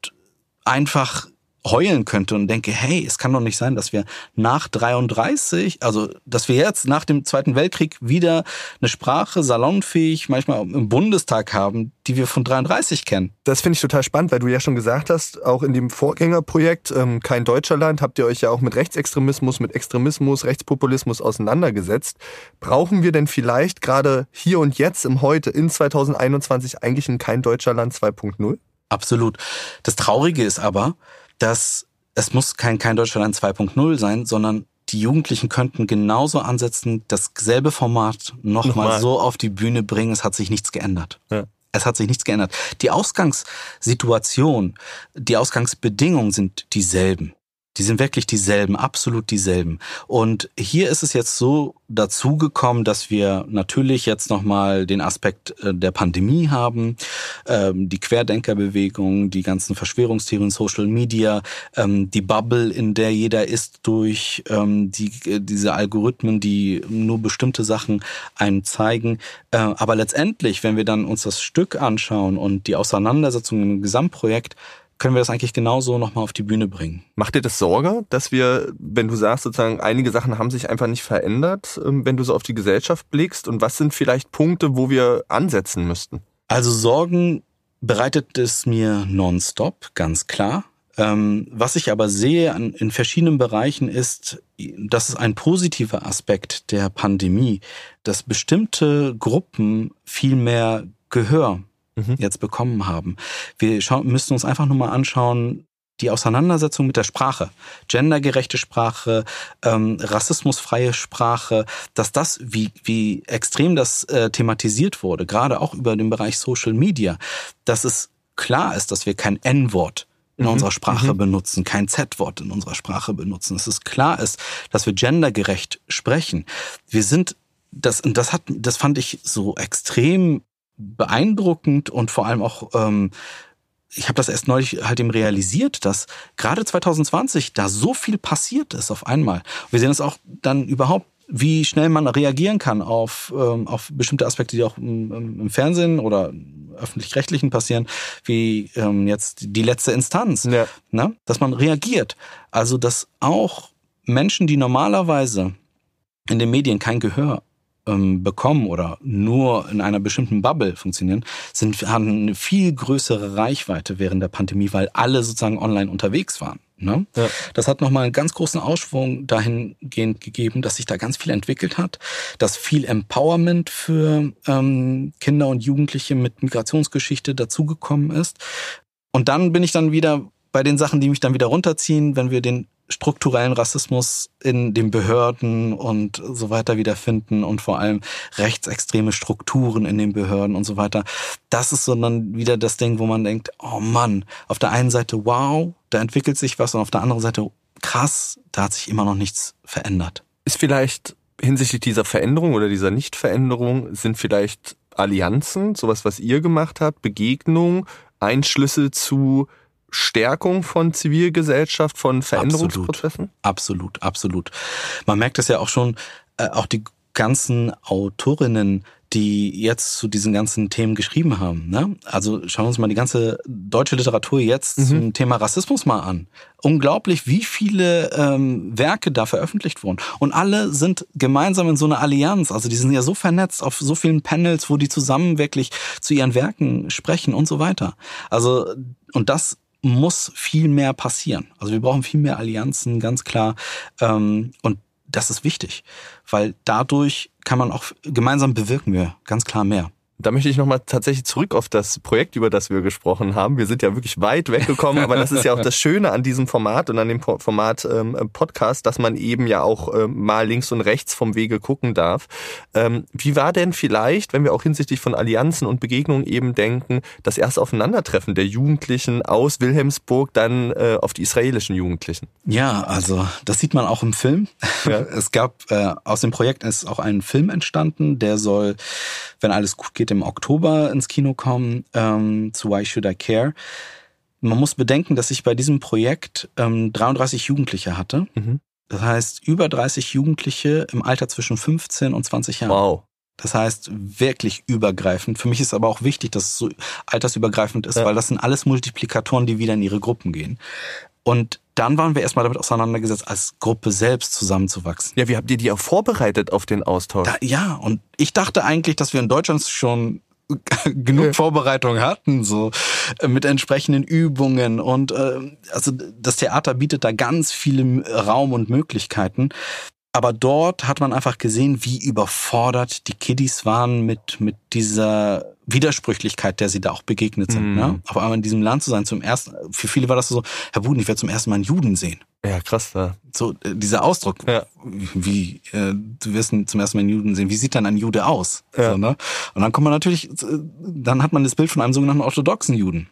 einfach heulen könnte und denke, hey, es kann doch nicht sein, dass wir nach 33, also dass wir jetzt nach dem Zweiten Weltkrieg wieder eine Sprache salonfähig, manchmal im Bundestag haben, die wir von 33 kennen. Das finde ich total spannend, weil du ja schon gesagt hast, auch in dem Vorgängerprojekt ähm, Kein Deutscherland habt ihr euch ja auch mit Rechtsextremismus, mit Extremismus, Rechtspopulismus auseinandergesetzt. Brauchen wir denn vielleicht gerade hier und jetzt im Heute in 2021 eigentlich ein Kein Deutscherland 2.0? Absolut. Das Traurige ist aber, dass es muss kein, kein Deutschland 2.0 sein, sondern die Jugendlichen könnten genauso ansetzen, dasselbe Format nochmal noch so auf die Bühne bringen. Es hat sich nichts geändert. Ja. Es hat sich nichts geändert. Die Ausgangssituation, die Ausgangsbedingungen sind dieselben. Die sind wirklich dieselben, absolut dieselben. Und hier ist es jetzt so dazu gekommen, dass wir natürlich jetzt nochmal den Aspekt äh, der Pandemie haben, ähm, die Querdenkerbewegung, die ganzen Verschwörungstheorien, Social Media, ähm, die Bubble, in der jeder ist durch ähm, die, äh, diese Algorithmen, die nur bestimmte Sachen einem zeigen. Äh, aber letztendlich, wenn wir dann uns das Stück anschauen und die Auseinandersetzung im Gesamtprojekt, können wir das eigentlich genauso nochmal auf die Bühne bringen. Macht dir das Sorge, dass wir, wenn du sagst, sozusagen, einige Sachen haben sich einfach nicht verändert, ähm, wenn du so auf die Gesellschaft blickst? Und was sind vielleicht Punkte, wo wir ansetzen müssten? Also Sorgen bereitet es mir nonstop, ganz klar. Ähm, was ich aber sehe in verschiedenen Bereichen ist, das ist ein positiver Aspekt der Pandemie, dass bestimmte Gruppen viel mehr Gehör mhm. jetzt bekommen haben. Wir müssen uns einfach nur mal anschauen, die Auseinandersetzung mit der Sprache, gendergerechte Sprache, ähm, rassismusfreie Sprache, dass das, wie, wie extrem das äh, thematisiert wurde, gerade auch über den Bereich Social Media, dass es klar ist, dass wir kein N-Wort in mhm. unserer Sprache mhm. benutzen, kein Z-Wort in unserer Sprache benutzen, dass es klar ist, dass wir gendergerecht sprechen. Wir sind das, und das hat, das fand ich so extrem beeindruckend und vor allem auch, ähm, ich habe das erst neulich halt eben realisiert, dass gerade 2020 da so viel passiert ist auf einmal. Wir sehen es auch dann überhaupt wie schnell man reagieren kann auf, ähm, auf bestimmte Aspekte, die auch im, im Fernsehen oder öffentlich-rechtlichen passieren, wie ähm, jetzt die letzte Instanz, ja. ne? dass man reagiert. Also dass auch Menschen, die normalerweise in den Medien kein Gehör ähm, bekommen oder nur in einer bestimmten Bubble funktionieren, sind, haben eine viel größere Reichweite während der Pandemie, weil alle sozusagen online unterwegs waren. Ne? Ja. Das hat nochmal einen ganz großen Ausschwung dahingehend gegeben, dass sich da ganz viel entwickelt hat, dass viel Empowerment für ähm, Kinder und Jugendliche mit Migrationsgeschichte dazugekommen ist. Und dann bin ich dann wieder bei den Sachen, die mich dann wieder runterziehen, wenn wir den strukturellen Rassismus in den Behörden und so weiter wiederfinden und vor allem rechtsextreme Strukturen in den Behörden und so weiter. Das ist so dann wieder das Ding, wo man denkt, oh Mann, auf der einen Seite wow, da entwickelt sich was und auf der anderen Seite krass, da hat sich immer noch nichts verändert. Ist vielleicht hinsichtlich dieser Veränderung oder dieser Nichtveränderung sind vielleicht Allianzen, sowas, was ihr gemacht habt, Begegnungen, Einschlüsse zu Stärkung von Zivilgesellschaft, von Veränderungsprozessen? Absolut, absolut. absolut. Man merkt es ja auch schon, äh, auch die ganzen Autorinnen, die jetzt zu diesen ganzen Themen geschrieben haben. Ne? Also schauen wir uns mal die ganze deutsche Literatur jetzt mhm. zum Thema Rassismus mal an. Unglaublich, wie viele ähm, Werke da veröffentlicht wurden. Und alle sind gemeinsam in so einer Allianz. Also die sind ja so vernetzt auf so vielen Panels, wo die zusammen wirklich zu ihren Werken sprechen und so weiter. Also, und das muss viel mehr passieren. Also wir brauchen viel mehr Allianzen, ganz klar. Ähm, und das ist wichtig, weil dadurch kann man auch gemeinsam bewirken wir ganz klar mehr. Da möchte ich nochmal tatsächlich zurück auf das Projekt, über das wir gesprochen haben. Wir sind ja wirklich weit weggekommen, aber das ist ja auch das Schöne an diesem Format und an dem Format ähm, Podcast, dass man eben ja auch ähm, mal links und rechts vom Wege gucken darf. Ähm, wie war denn vielleicht, wenn wir auch hinsichtlich von Allianzen und Begegnungen eben denken, das erste Aufeinandertreffen der Jugendlichen aus Wilhelmsburg dann äh, auf die israelischen Jugendlichen? Ja, also das sieht man auch im Film. Ja. Es gab äh, aus dem Projekt ist auch ein Film entstanden, der soll, wenn alles gut geht, im Oktober ins Kino kommen, ähm, zu Why Should I Care. Man muss bedenken, dass ich bei diesem Projekt ähm, 33 Jugendliche hatte. Mhm. Das heißt, über 30 Jugendliche im Alter zwischen 15 und 20 Jahren. Wow. Das heißt, wirklich übergreifend. Für mich ist aber auch wichtig, dass es so altersübergreifend ist, ja. weil das sind alles Multiplikatoren, die wieder in ihre Gruppen gehen. Und dann waren wir erstmal damit auseinandergesetzt, als Gruppe selbst zusammenzuwachsen. Ja, wie habt ihr die auch vorbereitet auf den Austausch? Da, ja, und ich dachte eigentlich, dass wir in Deutschland schon genug ja. Vorbereitung hatten, so äh, mit entsprechenden Übungen und äh, also das Theater bietet da ganz viele Raum und Möglichkeiten. Aber dort hat man einfach gesehen, wie überfordert die Kiddies waren mit, mit dieser Widersprüchlichkeit, der sie da auch begegnet sind. Mm. Ne? Auf einmal in diesem Land zu sein, zum ersten, für viele war das so, Herr Buden, ich werde zum ersten Mal einen Juden sehen. Ja, krass, da. So, äh, dieser Ausdruck, ja. wie, äh, du wirst zum ersten Mal einen Juden sehen, wie sieht dann ein Jude aus? Ja. So, ne? Und dann kommt man natürlich, äh, dann hat man das Bild von einem sogenannten orthodoxen Juden.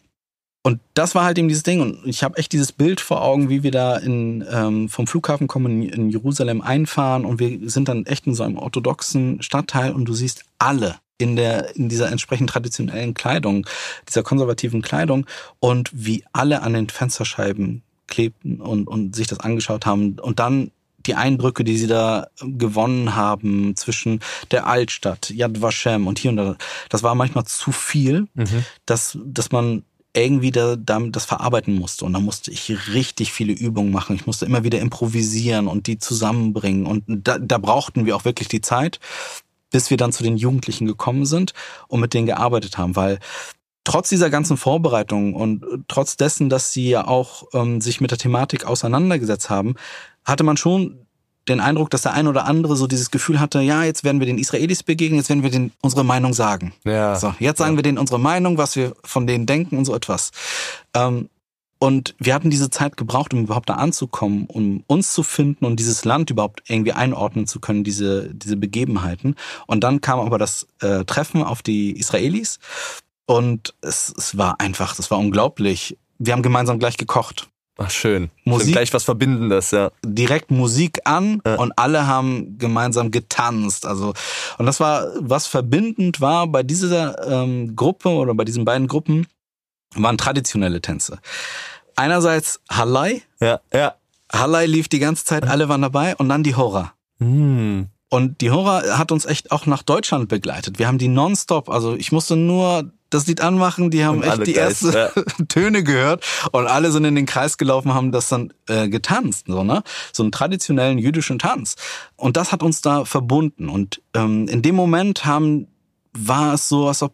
Und das war halt eben dieses Ding. Und ich habe echt dieses Bild vor Augen, wie wir da in, ähm, vom Flughafen kommen, in, in Jerusalem einfahren. Und wir sind dann echt in so einem orthodoxen Stadtteil. Und du siehst alle in der in dieser entsprechend traditionellen Kleidung, dieser konservativen Kleidung. Und wie alle an den Fensterscheiben klebten und und sich das angeschaut haben. Und dann die Eindrücke, die sie da gewonnen haben zwischen der Altstadt, Yad Vashem und hier und da, das war manchmal zu viel, mhm. dass, dass man irgendwie da, da, das verarbeiten musste. Und da musste ich richtig viele Übungen machen. Ich musste immer wieder improvisieren und die zusammenbringen. Und da, da brauchten wir auch wirklich die Zeit, bis wir dann zu den Jugendlichen gekommen sind und mit denen gearbeitet haben. Weil trotz dieser ganzen Vorbereitungen und trotz dessen, dass sie ja auch ähm, sich mit der Thematik auseinandergesetzt haben, hatte man schon den Eindruck, dass der ein oder andere so dieses Gefühl hatte, ja, jetzt werden wir den Israelis begegnen, jetzt werden wir denen unsere Meinung sagen. Ja. So, jetzt sagen ja. wir denen unsere Meinung, was wir von denen denken und so etwas. Ähm, und wir hatten diese Zeit gebraucht, um überhaupt da anzukommen, um uns zu finden und dieses Land überhaupt irgendwie einordnen zu können, diese, diese Begebenheiten. Und dann kam aber das äh, Treffen auf die Israelis und es, es war einfach, das war unglaublich. Wir haben gemeinsam gleich gekocht. Ach, schön. Musik, schön gleich was Verbindendes, ja. Direkt Musik an ja. und alle haben gemeinsam getanzt. Also, und das war, was verbindend war bei dieser ähm, Gruppe oder bei diesen beiden Gruppen, waren traditionelle Tänze. Einerseits Halai. Ja, ja. Halai lief die ganze Zeit, alle waren dabei und dann die Hora. Mm. Und die Hora hat uns echt auch nach Deutschland begleitet. Wir haben die nonstop, also ich musste nur das Lied anmachen, die haben echt die ersten ja. Töne gehört und alle sind in den Kreis gelaufen, haben das dann äh, getanzt, so ne, so einen traditionellen jüdischen Tanz. Und das hat uns da verbunden. Und ähm, in dem Moment haben war es so, als ob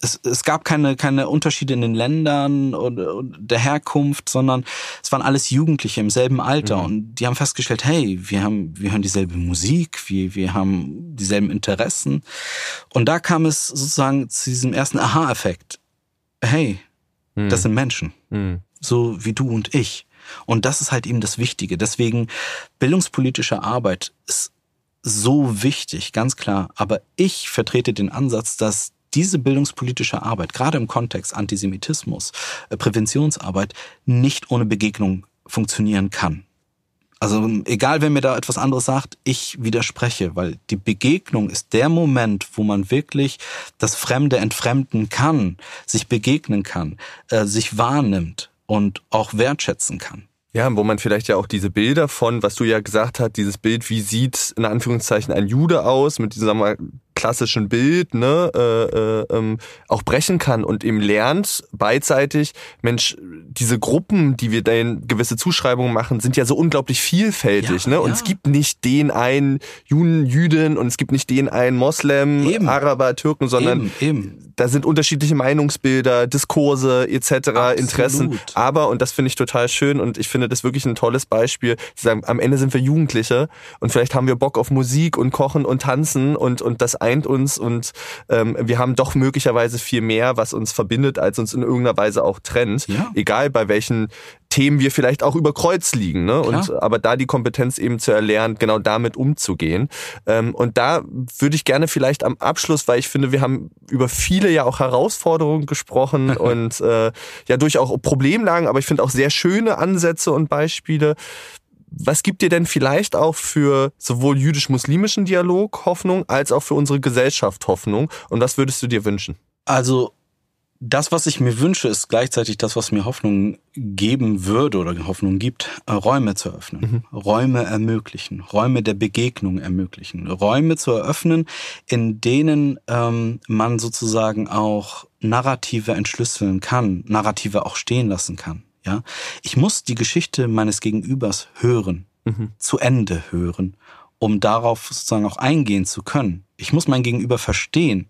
es, es gab keine, keine Unterschiede in den Ländern oder, der Herkunft, sondern es waren alles Jugendliche im selben Alter mhm. und die haben festgestellt, hey, wir haben, wir hören dieselbe Musik, wir, wir haben dieselben Interessen. Und da kam es sozusagen zu diesem ersten Aha-Effekt. Hey, mhm. das sind Menschen. Mhm. So wie du und ich. Und das ist halt eben das Wichtige. Deswegen bildungspolitische Arbeit ist so wichtig, ganz klar. Aber ich vertrete den Ansatz, dass diese bildungspolitische Arbeit, gerade im Kontext Antisemitismus, äh, Präventionsarbeit, nicht ohne Begegnung funktionieren kann. Also egal, wer mir da etwas anderes sagt, ich widerspreche, weil die Begegnung ist der Moment, wo man wirklich das Fremde entfremden kann, sich begegnen kann, äh, sich wahrnimmt und auch wertschätzen kann. Ja, wo man vielleicht ja auch diese Bilder von, was du ja gesagt hast, dieses Bild, wie sieht in Anführungszeichen ein Jude aus, mit wir, klassischen Bild, ne, äh, äh, ähm, auch brechen kann und eben lernt beidseitig, Mensch, diese Gruppen, die wir dann gewisse Zuschreibungen machen, sind ja so unglaublich vielfältig, ja, ne? Und ja. es gibt nicht den einen Juden, Jüdin und es gibt nicht den einen Moslem, eben. Araber, Türken, sondern eben, eben. da sind unterschiedliche Meinungsbilder, Diskurse etc., Absolut. Interessen. Aber, und das finde ich total schön und ich finde das wirklich ein tolles Beispiel, zu sagen, am Ende sind wir Jugendliche und vielleicht haben wir Bock auf Musik und Kochen und Tanzen und, und das eint uns und ähm, wir haben doch möglicherweise viel mehr, was uns verbindet, als uns in irgendeiner Weise auch trennt. Ja. Egal bei welchen Themen wir vielleicht auch über Kreuz liegen. Ne? Und aber da die Kompetenz eben zu erlernen, genau damit umzugehen. Ähm, und da würde ich gerne vielleicht am Abschluss, weil ich finde, wir haben über viele ja auch Herausforderungen gesprochen und äh, ja durch auch Problemlagen, aber ich finde auch sehr schöne Ansätze und Beispiele. Was gibt dir denn vielleicht auch für sowohl jüdisch-muslimischen Dialog Hoffnung als auch für unsere Gesellschaft Hoffnung? Und was würdest du dir wünschen? Also das, was ich mir wünsche, ist gleichzeitig das, was mir Hoffnung geben würde oder Hoffnung gibt, äh, Räume zu öffnen, mhm. Räume ermöglichen, Räume der Begegnung ermöglichen, Räume zu eröffnen, in denen ähm, man sozusagen auch Narrative entschlüsseln kann, Narrative auch stehen lassen kann. Ja, ich muss die Geschichte meines Gegenübers hören, mhm. zu Ende hören, um darauf sozusagen auch eingehen zu können. Ich muss mein Gegenüber verstehen.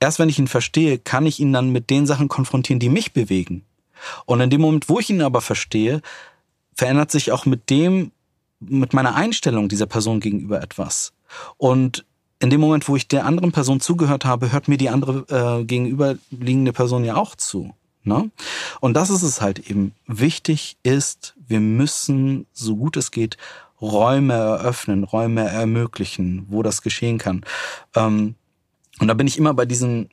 Erst wenn ich ihn verstehe, kann ich ihn dann mit den Sachen konfrontieren, die mich bewegen. Und in dem Moment, wo ich ihn aber verstehe, verändert sich auch mit dem, mit meiner Einstellung dieser Person gegenüber etwas. Und in dem Moment, wo ich der anderen Person zugehört habe, hört mir die andere äh, gegenüberliegende Person ja auch zu. Ne? Und das ist es halt eben. Wichtig ist, wir müssen, so gut es geht, Räume eröffnen, Räume ermöglichen, wo das geschehen kann. Ähm, und da bin ich immer bei diesen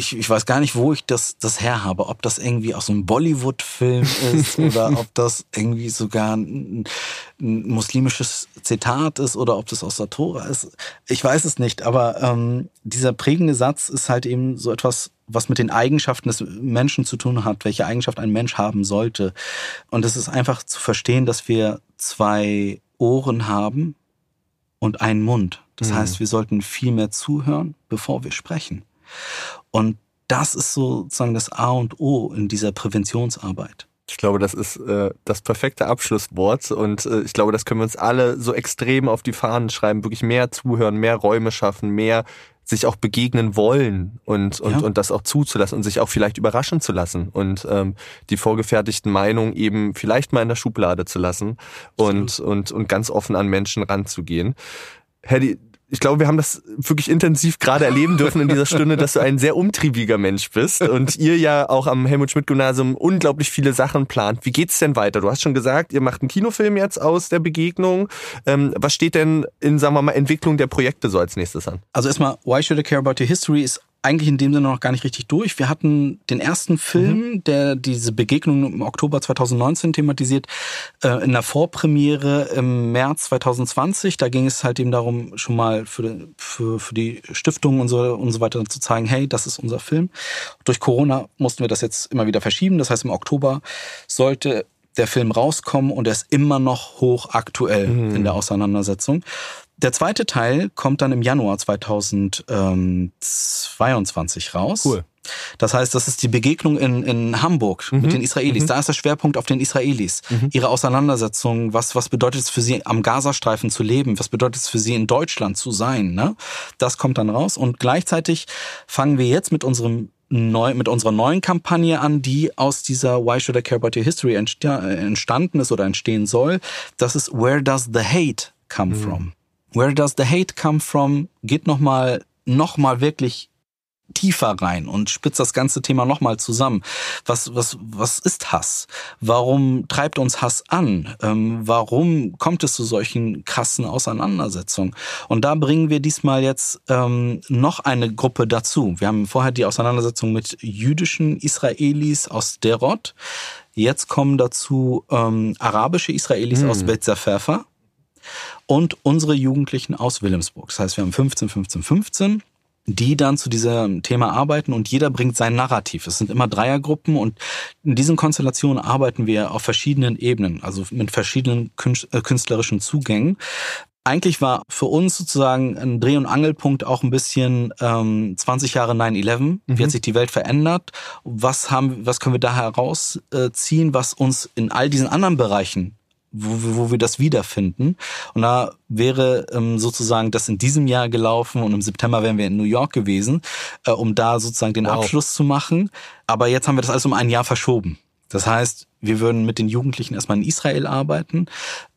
ich, ich weiß gar nicht, wo ich das, das her habe. Ob das irgendwie aus einem Bollywood-Film ist oder ob das irgendwie sogar ein, ein, muslimisches Zitat ist oder ob das aus der Tora ist. Ich weiß es nicht, aber ähm, dieser prägende Satz ist halt eben so etwas, was mit den Eigenschaften des Menschen zu tun hat, welche Eigenschaft ein Mensch haben sollte. Und es ist einfach zu verstehen, dass wir zwei Ohren haben und einen Mund. Das mhm. heißt, wir sollten viel mehr zuhören, bevor wir sprechen. Und das ist sozusagen das A und O in dieser Präventionsarbeit. Ich glaube, das ist äh, das perfekte Abschlusswort und äh, ich glaube, das können wir uns alle so extrem auf die Fahnen schreiben, wirklich mehr zuhören, mehr Räume schaffen, mehr sich auch begegnen wollen und und, ja. und das auch zuzulassen und sich auch vielleicht überraschen zu lassen und ähm, die vorgefertigten Meinungen eben vielleicht mal in der Schublade zu lassen und und und ganz offen an Menschen ranzugehen. Hedy, ich glaube, wir haben das wirklich intensiv gerade erleben dürfen in dieser Stunde, dass du ein sehr umtriebiger Mensch bist und ihr ja auch am Helmut Schmidt Gymnasium unglaublich viele Sachen plant. Wie geht's denn weiter? Du hast schon gesagt, ihr macht einen Kinofilm jetzt aus der Begegnung. Ähm, was steht denn in, sagen wir mal, Entwicklung der Projekte so als nächstes an? Also erstmal, Why Should I Care About Your History ist eigentlich in dem Sinne noch gar nicht richtig durch. Wir hatten den ersten Film, mhm. der diese Begegnung im Oktober 2019 thematisiert, äh, in der Vorpremiere im März 2020. Da ging es halt eben darum, schon mal für, für, für die Stiftung und so, und so weiter zu zeigen, hey, das ist unser Film. Durch Corona mussten wir das jetzt immer wieder verschieben. Das heißt, im Oktober sollte der Film rauskommen und er ist immer noch hochaktuell mhm. in der Auseinandersetzung. Der zweite Teil kommt dann im Januar 2022 raus. Cool. Das heißt, das ist die Begegnung in, in Hamburg mhm. mit den Israelis. Mhm. Da ist der Schwerpunkt auf den Israelis. Mhm. Ihre Auseinandersetzung, was, was bedeutet es für sie, am Gazastreifen zu leben? Was bedeutet es für sie, in Deutschland zu sein? Ne? Das kommt dann raus. Und gleichzeitig fangen wir jetzt mit unserem neu, mit unserer neuen Kampagne an, die aus dieser Why Should I Care About Your History entstanden ist oder entstehen soll. Das ist Where Does the Hate Come mhm. From? Where Does the Hate Come From geht nochmal noch mal wirklich tiefer rein und spitzt das ganze Thema nochmal zusammen. Was, was, was ist Hass? Warum treibt uns Hass an? Ähm, warum kommt es zu solchen krassen Auseinandersetzungen? Und da bringen wir diesmal jetzt ähm, noch eine Gruppe dazu. Wir haben vorher die Auseinandersetzung mit jüdischen Israelis aus Derot. Jetzt kommen dazu ähm, arabische Israelis hm. aus Betzaferfa und unsere Jugendlichen aus Wilhelmsburg. Das heißt, wir haben 15, 15, 15 die dann zu diesem Thema arbeiten und jeder bringt sein Narrativ. Es sind immer Dreiergruppen und in diesen Konstellationen arbeiten wir auf verschiedenen Ebenen, also mit verschiedenen äh, künstlerischen Zugängen. Eigentlich war für uns sozusagen ein Dreh- und Angelpunkt auch ein bisschen ähm, 20 Jahre 9-11. Mhm. Wie hat sich die Welt verändert? Was haben, was können wir da herausziehen, was uns in all diesen anderen Bereichen wo, wo wir das wiederfinden. Und da wäre ähm, sozusagen das in diesem Jahr gelaufen und im September wären wir in New York gewesen, äh, um da sozusagen den wow. Abschluss zu machen. Aber jetzt haben wir das alles um ein Jahr verschoben. Das heißt, wir würden mit den Jugendlichen erstmal in Israel arbeiten.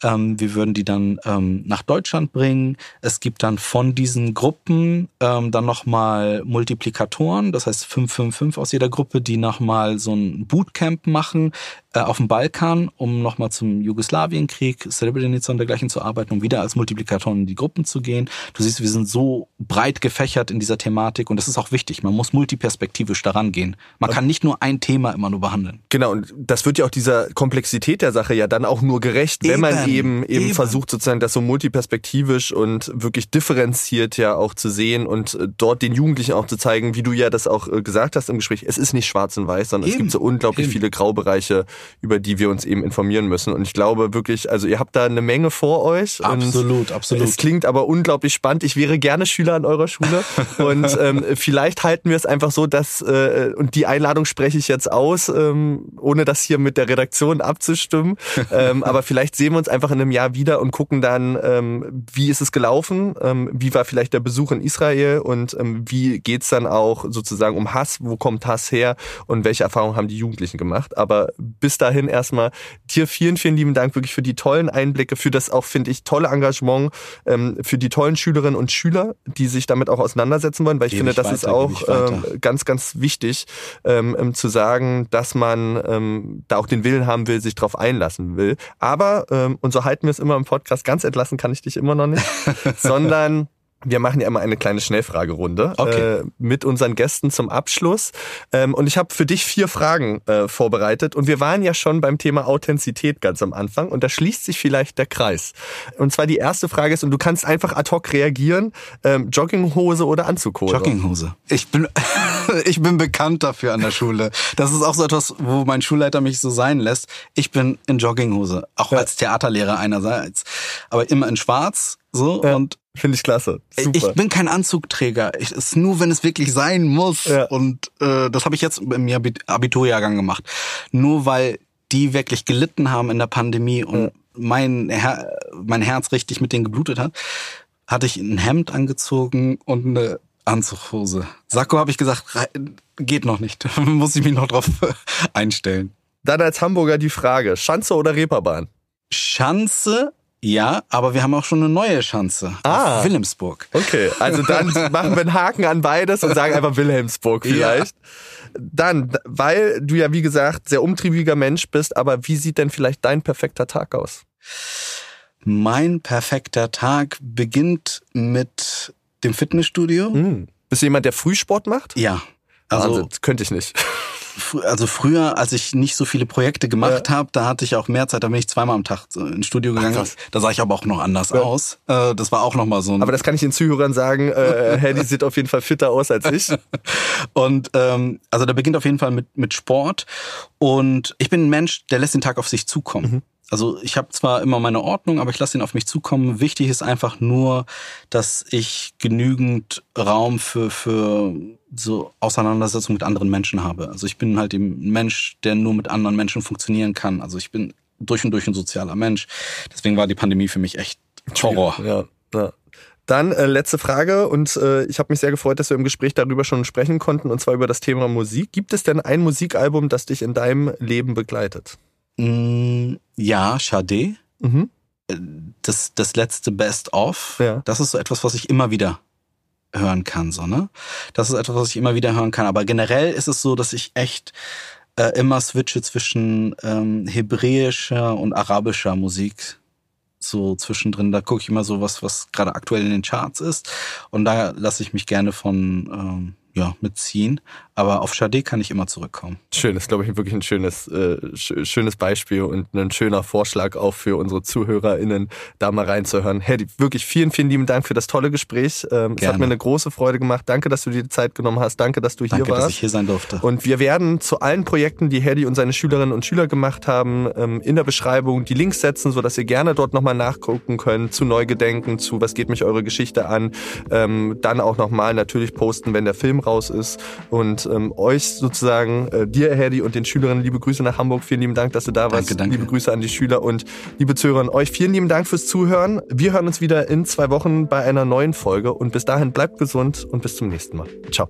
Ähm, wir würden die dann ähm, nach Deutschland bringen. Es gibt dann von diesen Gruppen ähm, dann nochmal Multiplikatoren, das heißt 555 aus jeder Gruppe, die nochmal so ein Bootcamp machen auf dem Balkan, um nochmal zum Jugoslawienkrieg, Srebrenica und dergleichen zu arbeiten, um wieder als Multiplikatoren in die Gruppen zu gehen. Du siehst, wir sind so breit gefächert in dieser Thematik und das ist auch wichtig. Man muss multiperspektivisch daran gehen. Man kann nicht nur ein Thema immer nur behandeln. Genau, und das wird ja auch dieser Komplexität der Sache ja dann auch nur gerecht, wenn man eben, eben, eben versucht, sozusagen das so multiperspektivisch und wirklich differenziert ja auch zu sehen und äh, dort den Jugendlichen auch zu zeigen, wie du ja das auch äh, gesagt hast im Gespräch, es ist nicht schwarz und weiß, sondern eben. es gibt so unglaublich eben. viele Graubereiche, über die wir uns eben informieren müssen. Und ich glaube wirklich, also ihr habt da eine Menge vor euch. Absolut, absolut. Es klingt aber unglaublich spannend. Ich wäre gerne Schüler an eurer Schule. und ähm, vielleicht halten wir es einfach so, dass, äh, und die Einladung spreche ich jetzt aus, ähm, ohne das hier mit der Redaktion abzustimmen. ähm, aber vielleicht sehen wir uns einfach in einem Jahr wieder und gucken dann, ähm, wie ist es gelaufen, ähm, wie war vielleicht der Besuch in Israel und ähm, wie geht's dann auch sozusagen um Hass, wo kommt Hass her und welche Erfahrungen haben die Jugendlichen gemacht. Aber bis dahin erstmal dir vielen, vielen lieben Dank wirklich für die tollen Einblicke, für das auch, finde ich, tolle Engagement, ähm, für die tollen Schülerinnen und Schüler, die sich damit auch auseinandersetzen wollen, weil ich geh finde, das weiter, ist auch ähm, ganz, ganz wichtig ähm, ähm, zu sagen, dass man ähm, da auch den Willen haben will, sich darauf einlassen will. Aber, ähm, und so halten wir es immer im Podcast, ganz entlassen kann ich dich immer noch nicht, sondern wir machen ja immer eine kleine Schnellfragerunde okay. äh, mit unseren Gästen zum Abschluss. Ähm, und ich habe für dich vier Fragen äh, vorbereitet. Und wir waren ja schon beim Thema Authentizität ganz am Anfang. Und da schließt sich vielleicht der Kreis. Und zwar die erste Frage ist, und du kannst einfach ad hoc reagieren, ähm, Jogginghose oder Anzughose? Jogginghose. Ich bin, ich bin bekannt dafür an der Schule. Das ist auch so etwas, wo mein Schulleiter mich so sein lässt. Ich bin in Jogginghose. Auch ja. als Theaterlehrer einerseits. Aber immer in schwarz. So ja. und Finde ich klasse. Super. Ich bin kein Anzugträger. Ich ist nur, wenn es wirklich sein muss. Ja. Und äh, das habe ich jetzt im Abiturjahrgang gemacht. Nur weil die wirklich gelitten haben in der Pandemie und ja. mein, Her mein Herz richtig mit denen geblutet hat, hatte ich ein Hemd angezogen und eine Anzughose. Sakko habe ich gesagt, geht noch nicht. Muss ich mich noch drauf einstellen. Dann als Hamburger die Frage, Schanze oder Reeperbahn? Schanze, ja, aber wir haben auch schon eine neue Chance. Ah. Wilhelmsburg. Okay, also dann machen wir einen Haken an beides und sagen einfach Wilhelmsburg vielleicht. Ja. Dann, weil du ja wie gesagt sehr umtriebiger Mensch bist, aber wie sieht denn vielleicht dein perfekter Tag aus? Mein perfekter Tag beginnt mit dem Fitnessstudio. Hm. Bist du jemand, der Frühsport macht? Ja. Also Wahnsinn, könnte ich nicht also früher, als ich nicht so viele Projekte gemacht ja. habe, da hatte ich auch mehr Zeit, da bin ich zweimal am Tag ins Studio gegangen. Ach, da sah ich aber auch noch anders ja. aus. Äh, das war auch noch mal so ein Aber das kann ich den Zuhörern sagen, äh, Hedy sieht auf jeden Fall fitter aus als ich. und ähm, also da beginnt auf jeden Fall mit, mit Sport. Und ich bin ein Mensch, der lässt den Tag auf sich zukommen. Mhm. Also ich habe zwar immer meine Ordnung, aber ich lasse ihn auf mich zukommen. Wichtig ist einfach nur, dass ich genügend Raum für, für so Auseinandersetzung mit anderen Menschen habe. Also ich bin halt ein Mensch, der nur mit anderen Menschen funktionieren kann. Also ich bin durch und durch ein sozialer Mensch. Deswegen war die Pandemie für mich echt Horror. Ja, ja. Dann äh, letzte Frage und äh, ich habe mich sehr gefreut, dass wir im Gespräch darüber schon sprechen konnten und zwar über das Thema Musik. Gibt es denn ein Musikalbum, das dich in deinem Leben begleitet? Mm, ja, Sade. Mhm. Äh, das, das letzte Best of. Ja. Das ist so etwas, was ich immer wieder hören kann, so, ne? Das ist etwas, was ich immer wieder hören kann. Aber generell ist es so, dass ich echt äh, immer switche zwischen ähm, hebräischer und arabischer Musik so zwischendrin. Da gucke ich immer so was, was gerade aktuell in den Charts ist. Und da lasse ich mich gerne von ähm, ja, mitziehen. Aber auf Sade kann ich immer zurückkommen. Schön, das ist, glaube ich, wirklich ein schönes, äh, schönes Beispiel und ein schöner Vorschlag auch für unsere ZuhörerInnen, da mal reinzuhören. Hey, wirklich vielen, vielen lieben Dank für das tolle Gespräch. Ähm, es hat mir eine große Freude gemacht. Danke, dass du dir die Zeit genommen hast. Danke, dass du Danke, hier warst. dass ich hier sein durfte. Und wir werden zu allen Projekten, die Hedy und seine Schülerinnen und Schüler gemacht haben, ähm, in der Beschreibung die Links setzen, sodass ihr gerne dort nochmal nachgucken könnt, zu Neugedenken, zu Was geht mich eure Geschichte an. Ähm, dann auch nochmal natürlich posten, wenn der Film raus ist. Und ähm, euch sozusagen, äh, dir, Hedy, und den Schülerinnen liebe Grüße nach Hamburg. Vielen lieben Dank, dass du da warst. Danke, danke. Liebe Grüße an die Schüler und liebe Zuhörer euch. Vielen lieben Dank fürs Zuhören. Wir hören uns wieder in zwei Wochen bei einer neuen Folge. Und bis dahin bleibt gesund und bis zum nächsten Mal. Ciao.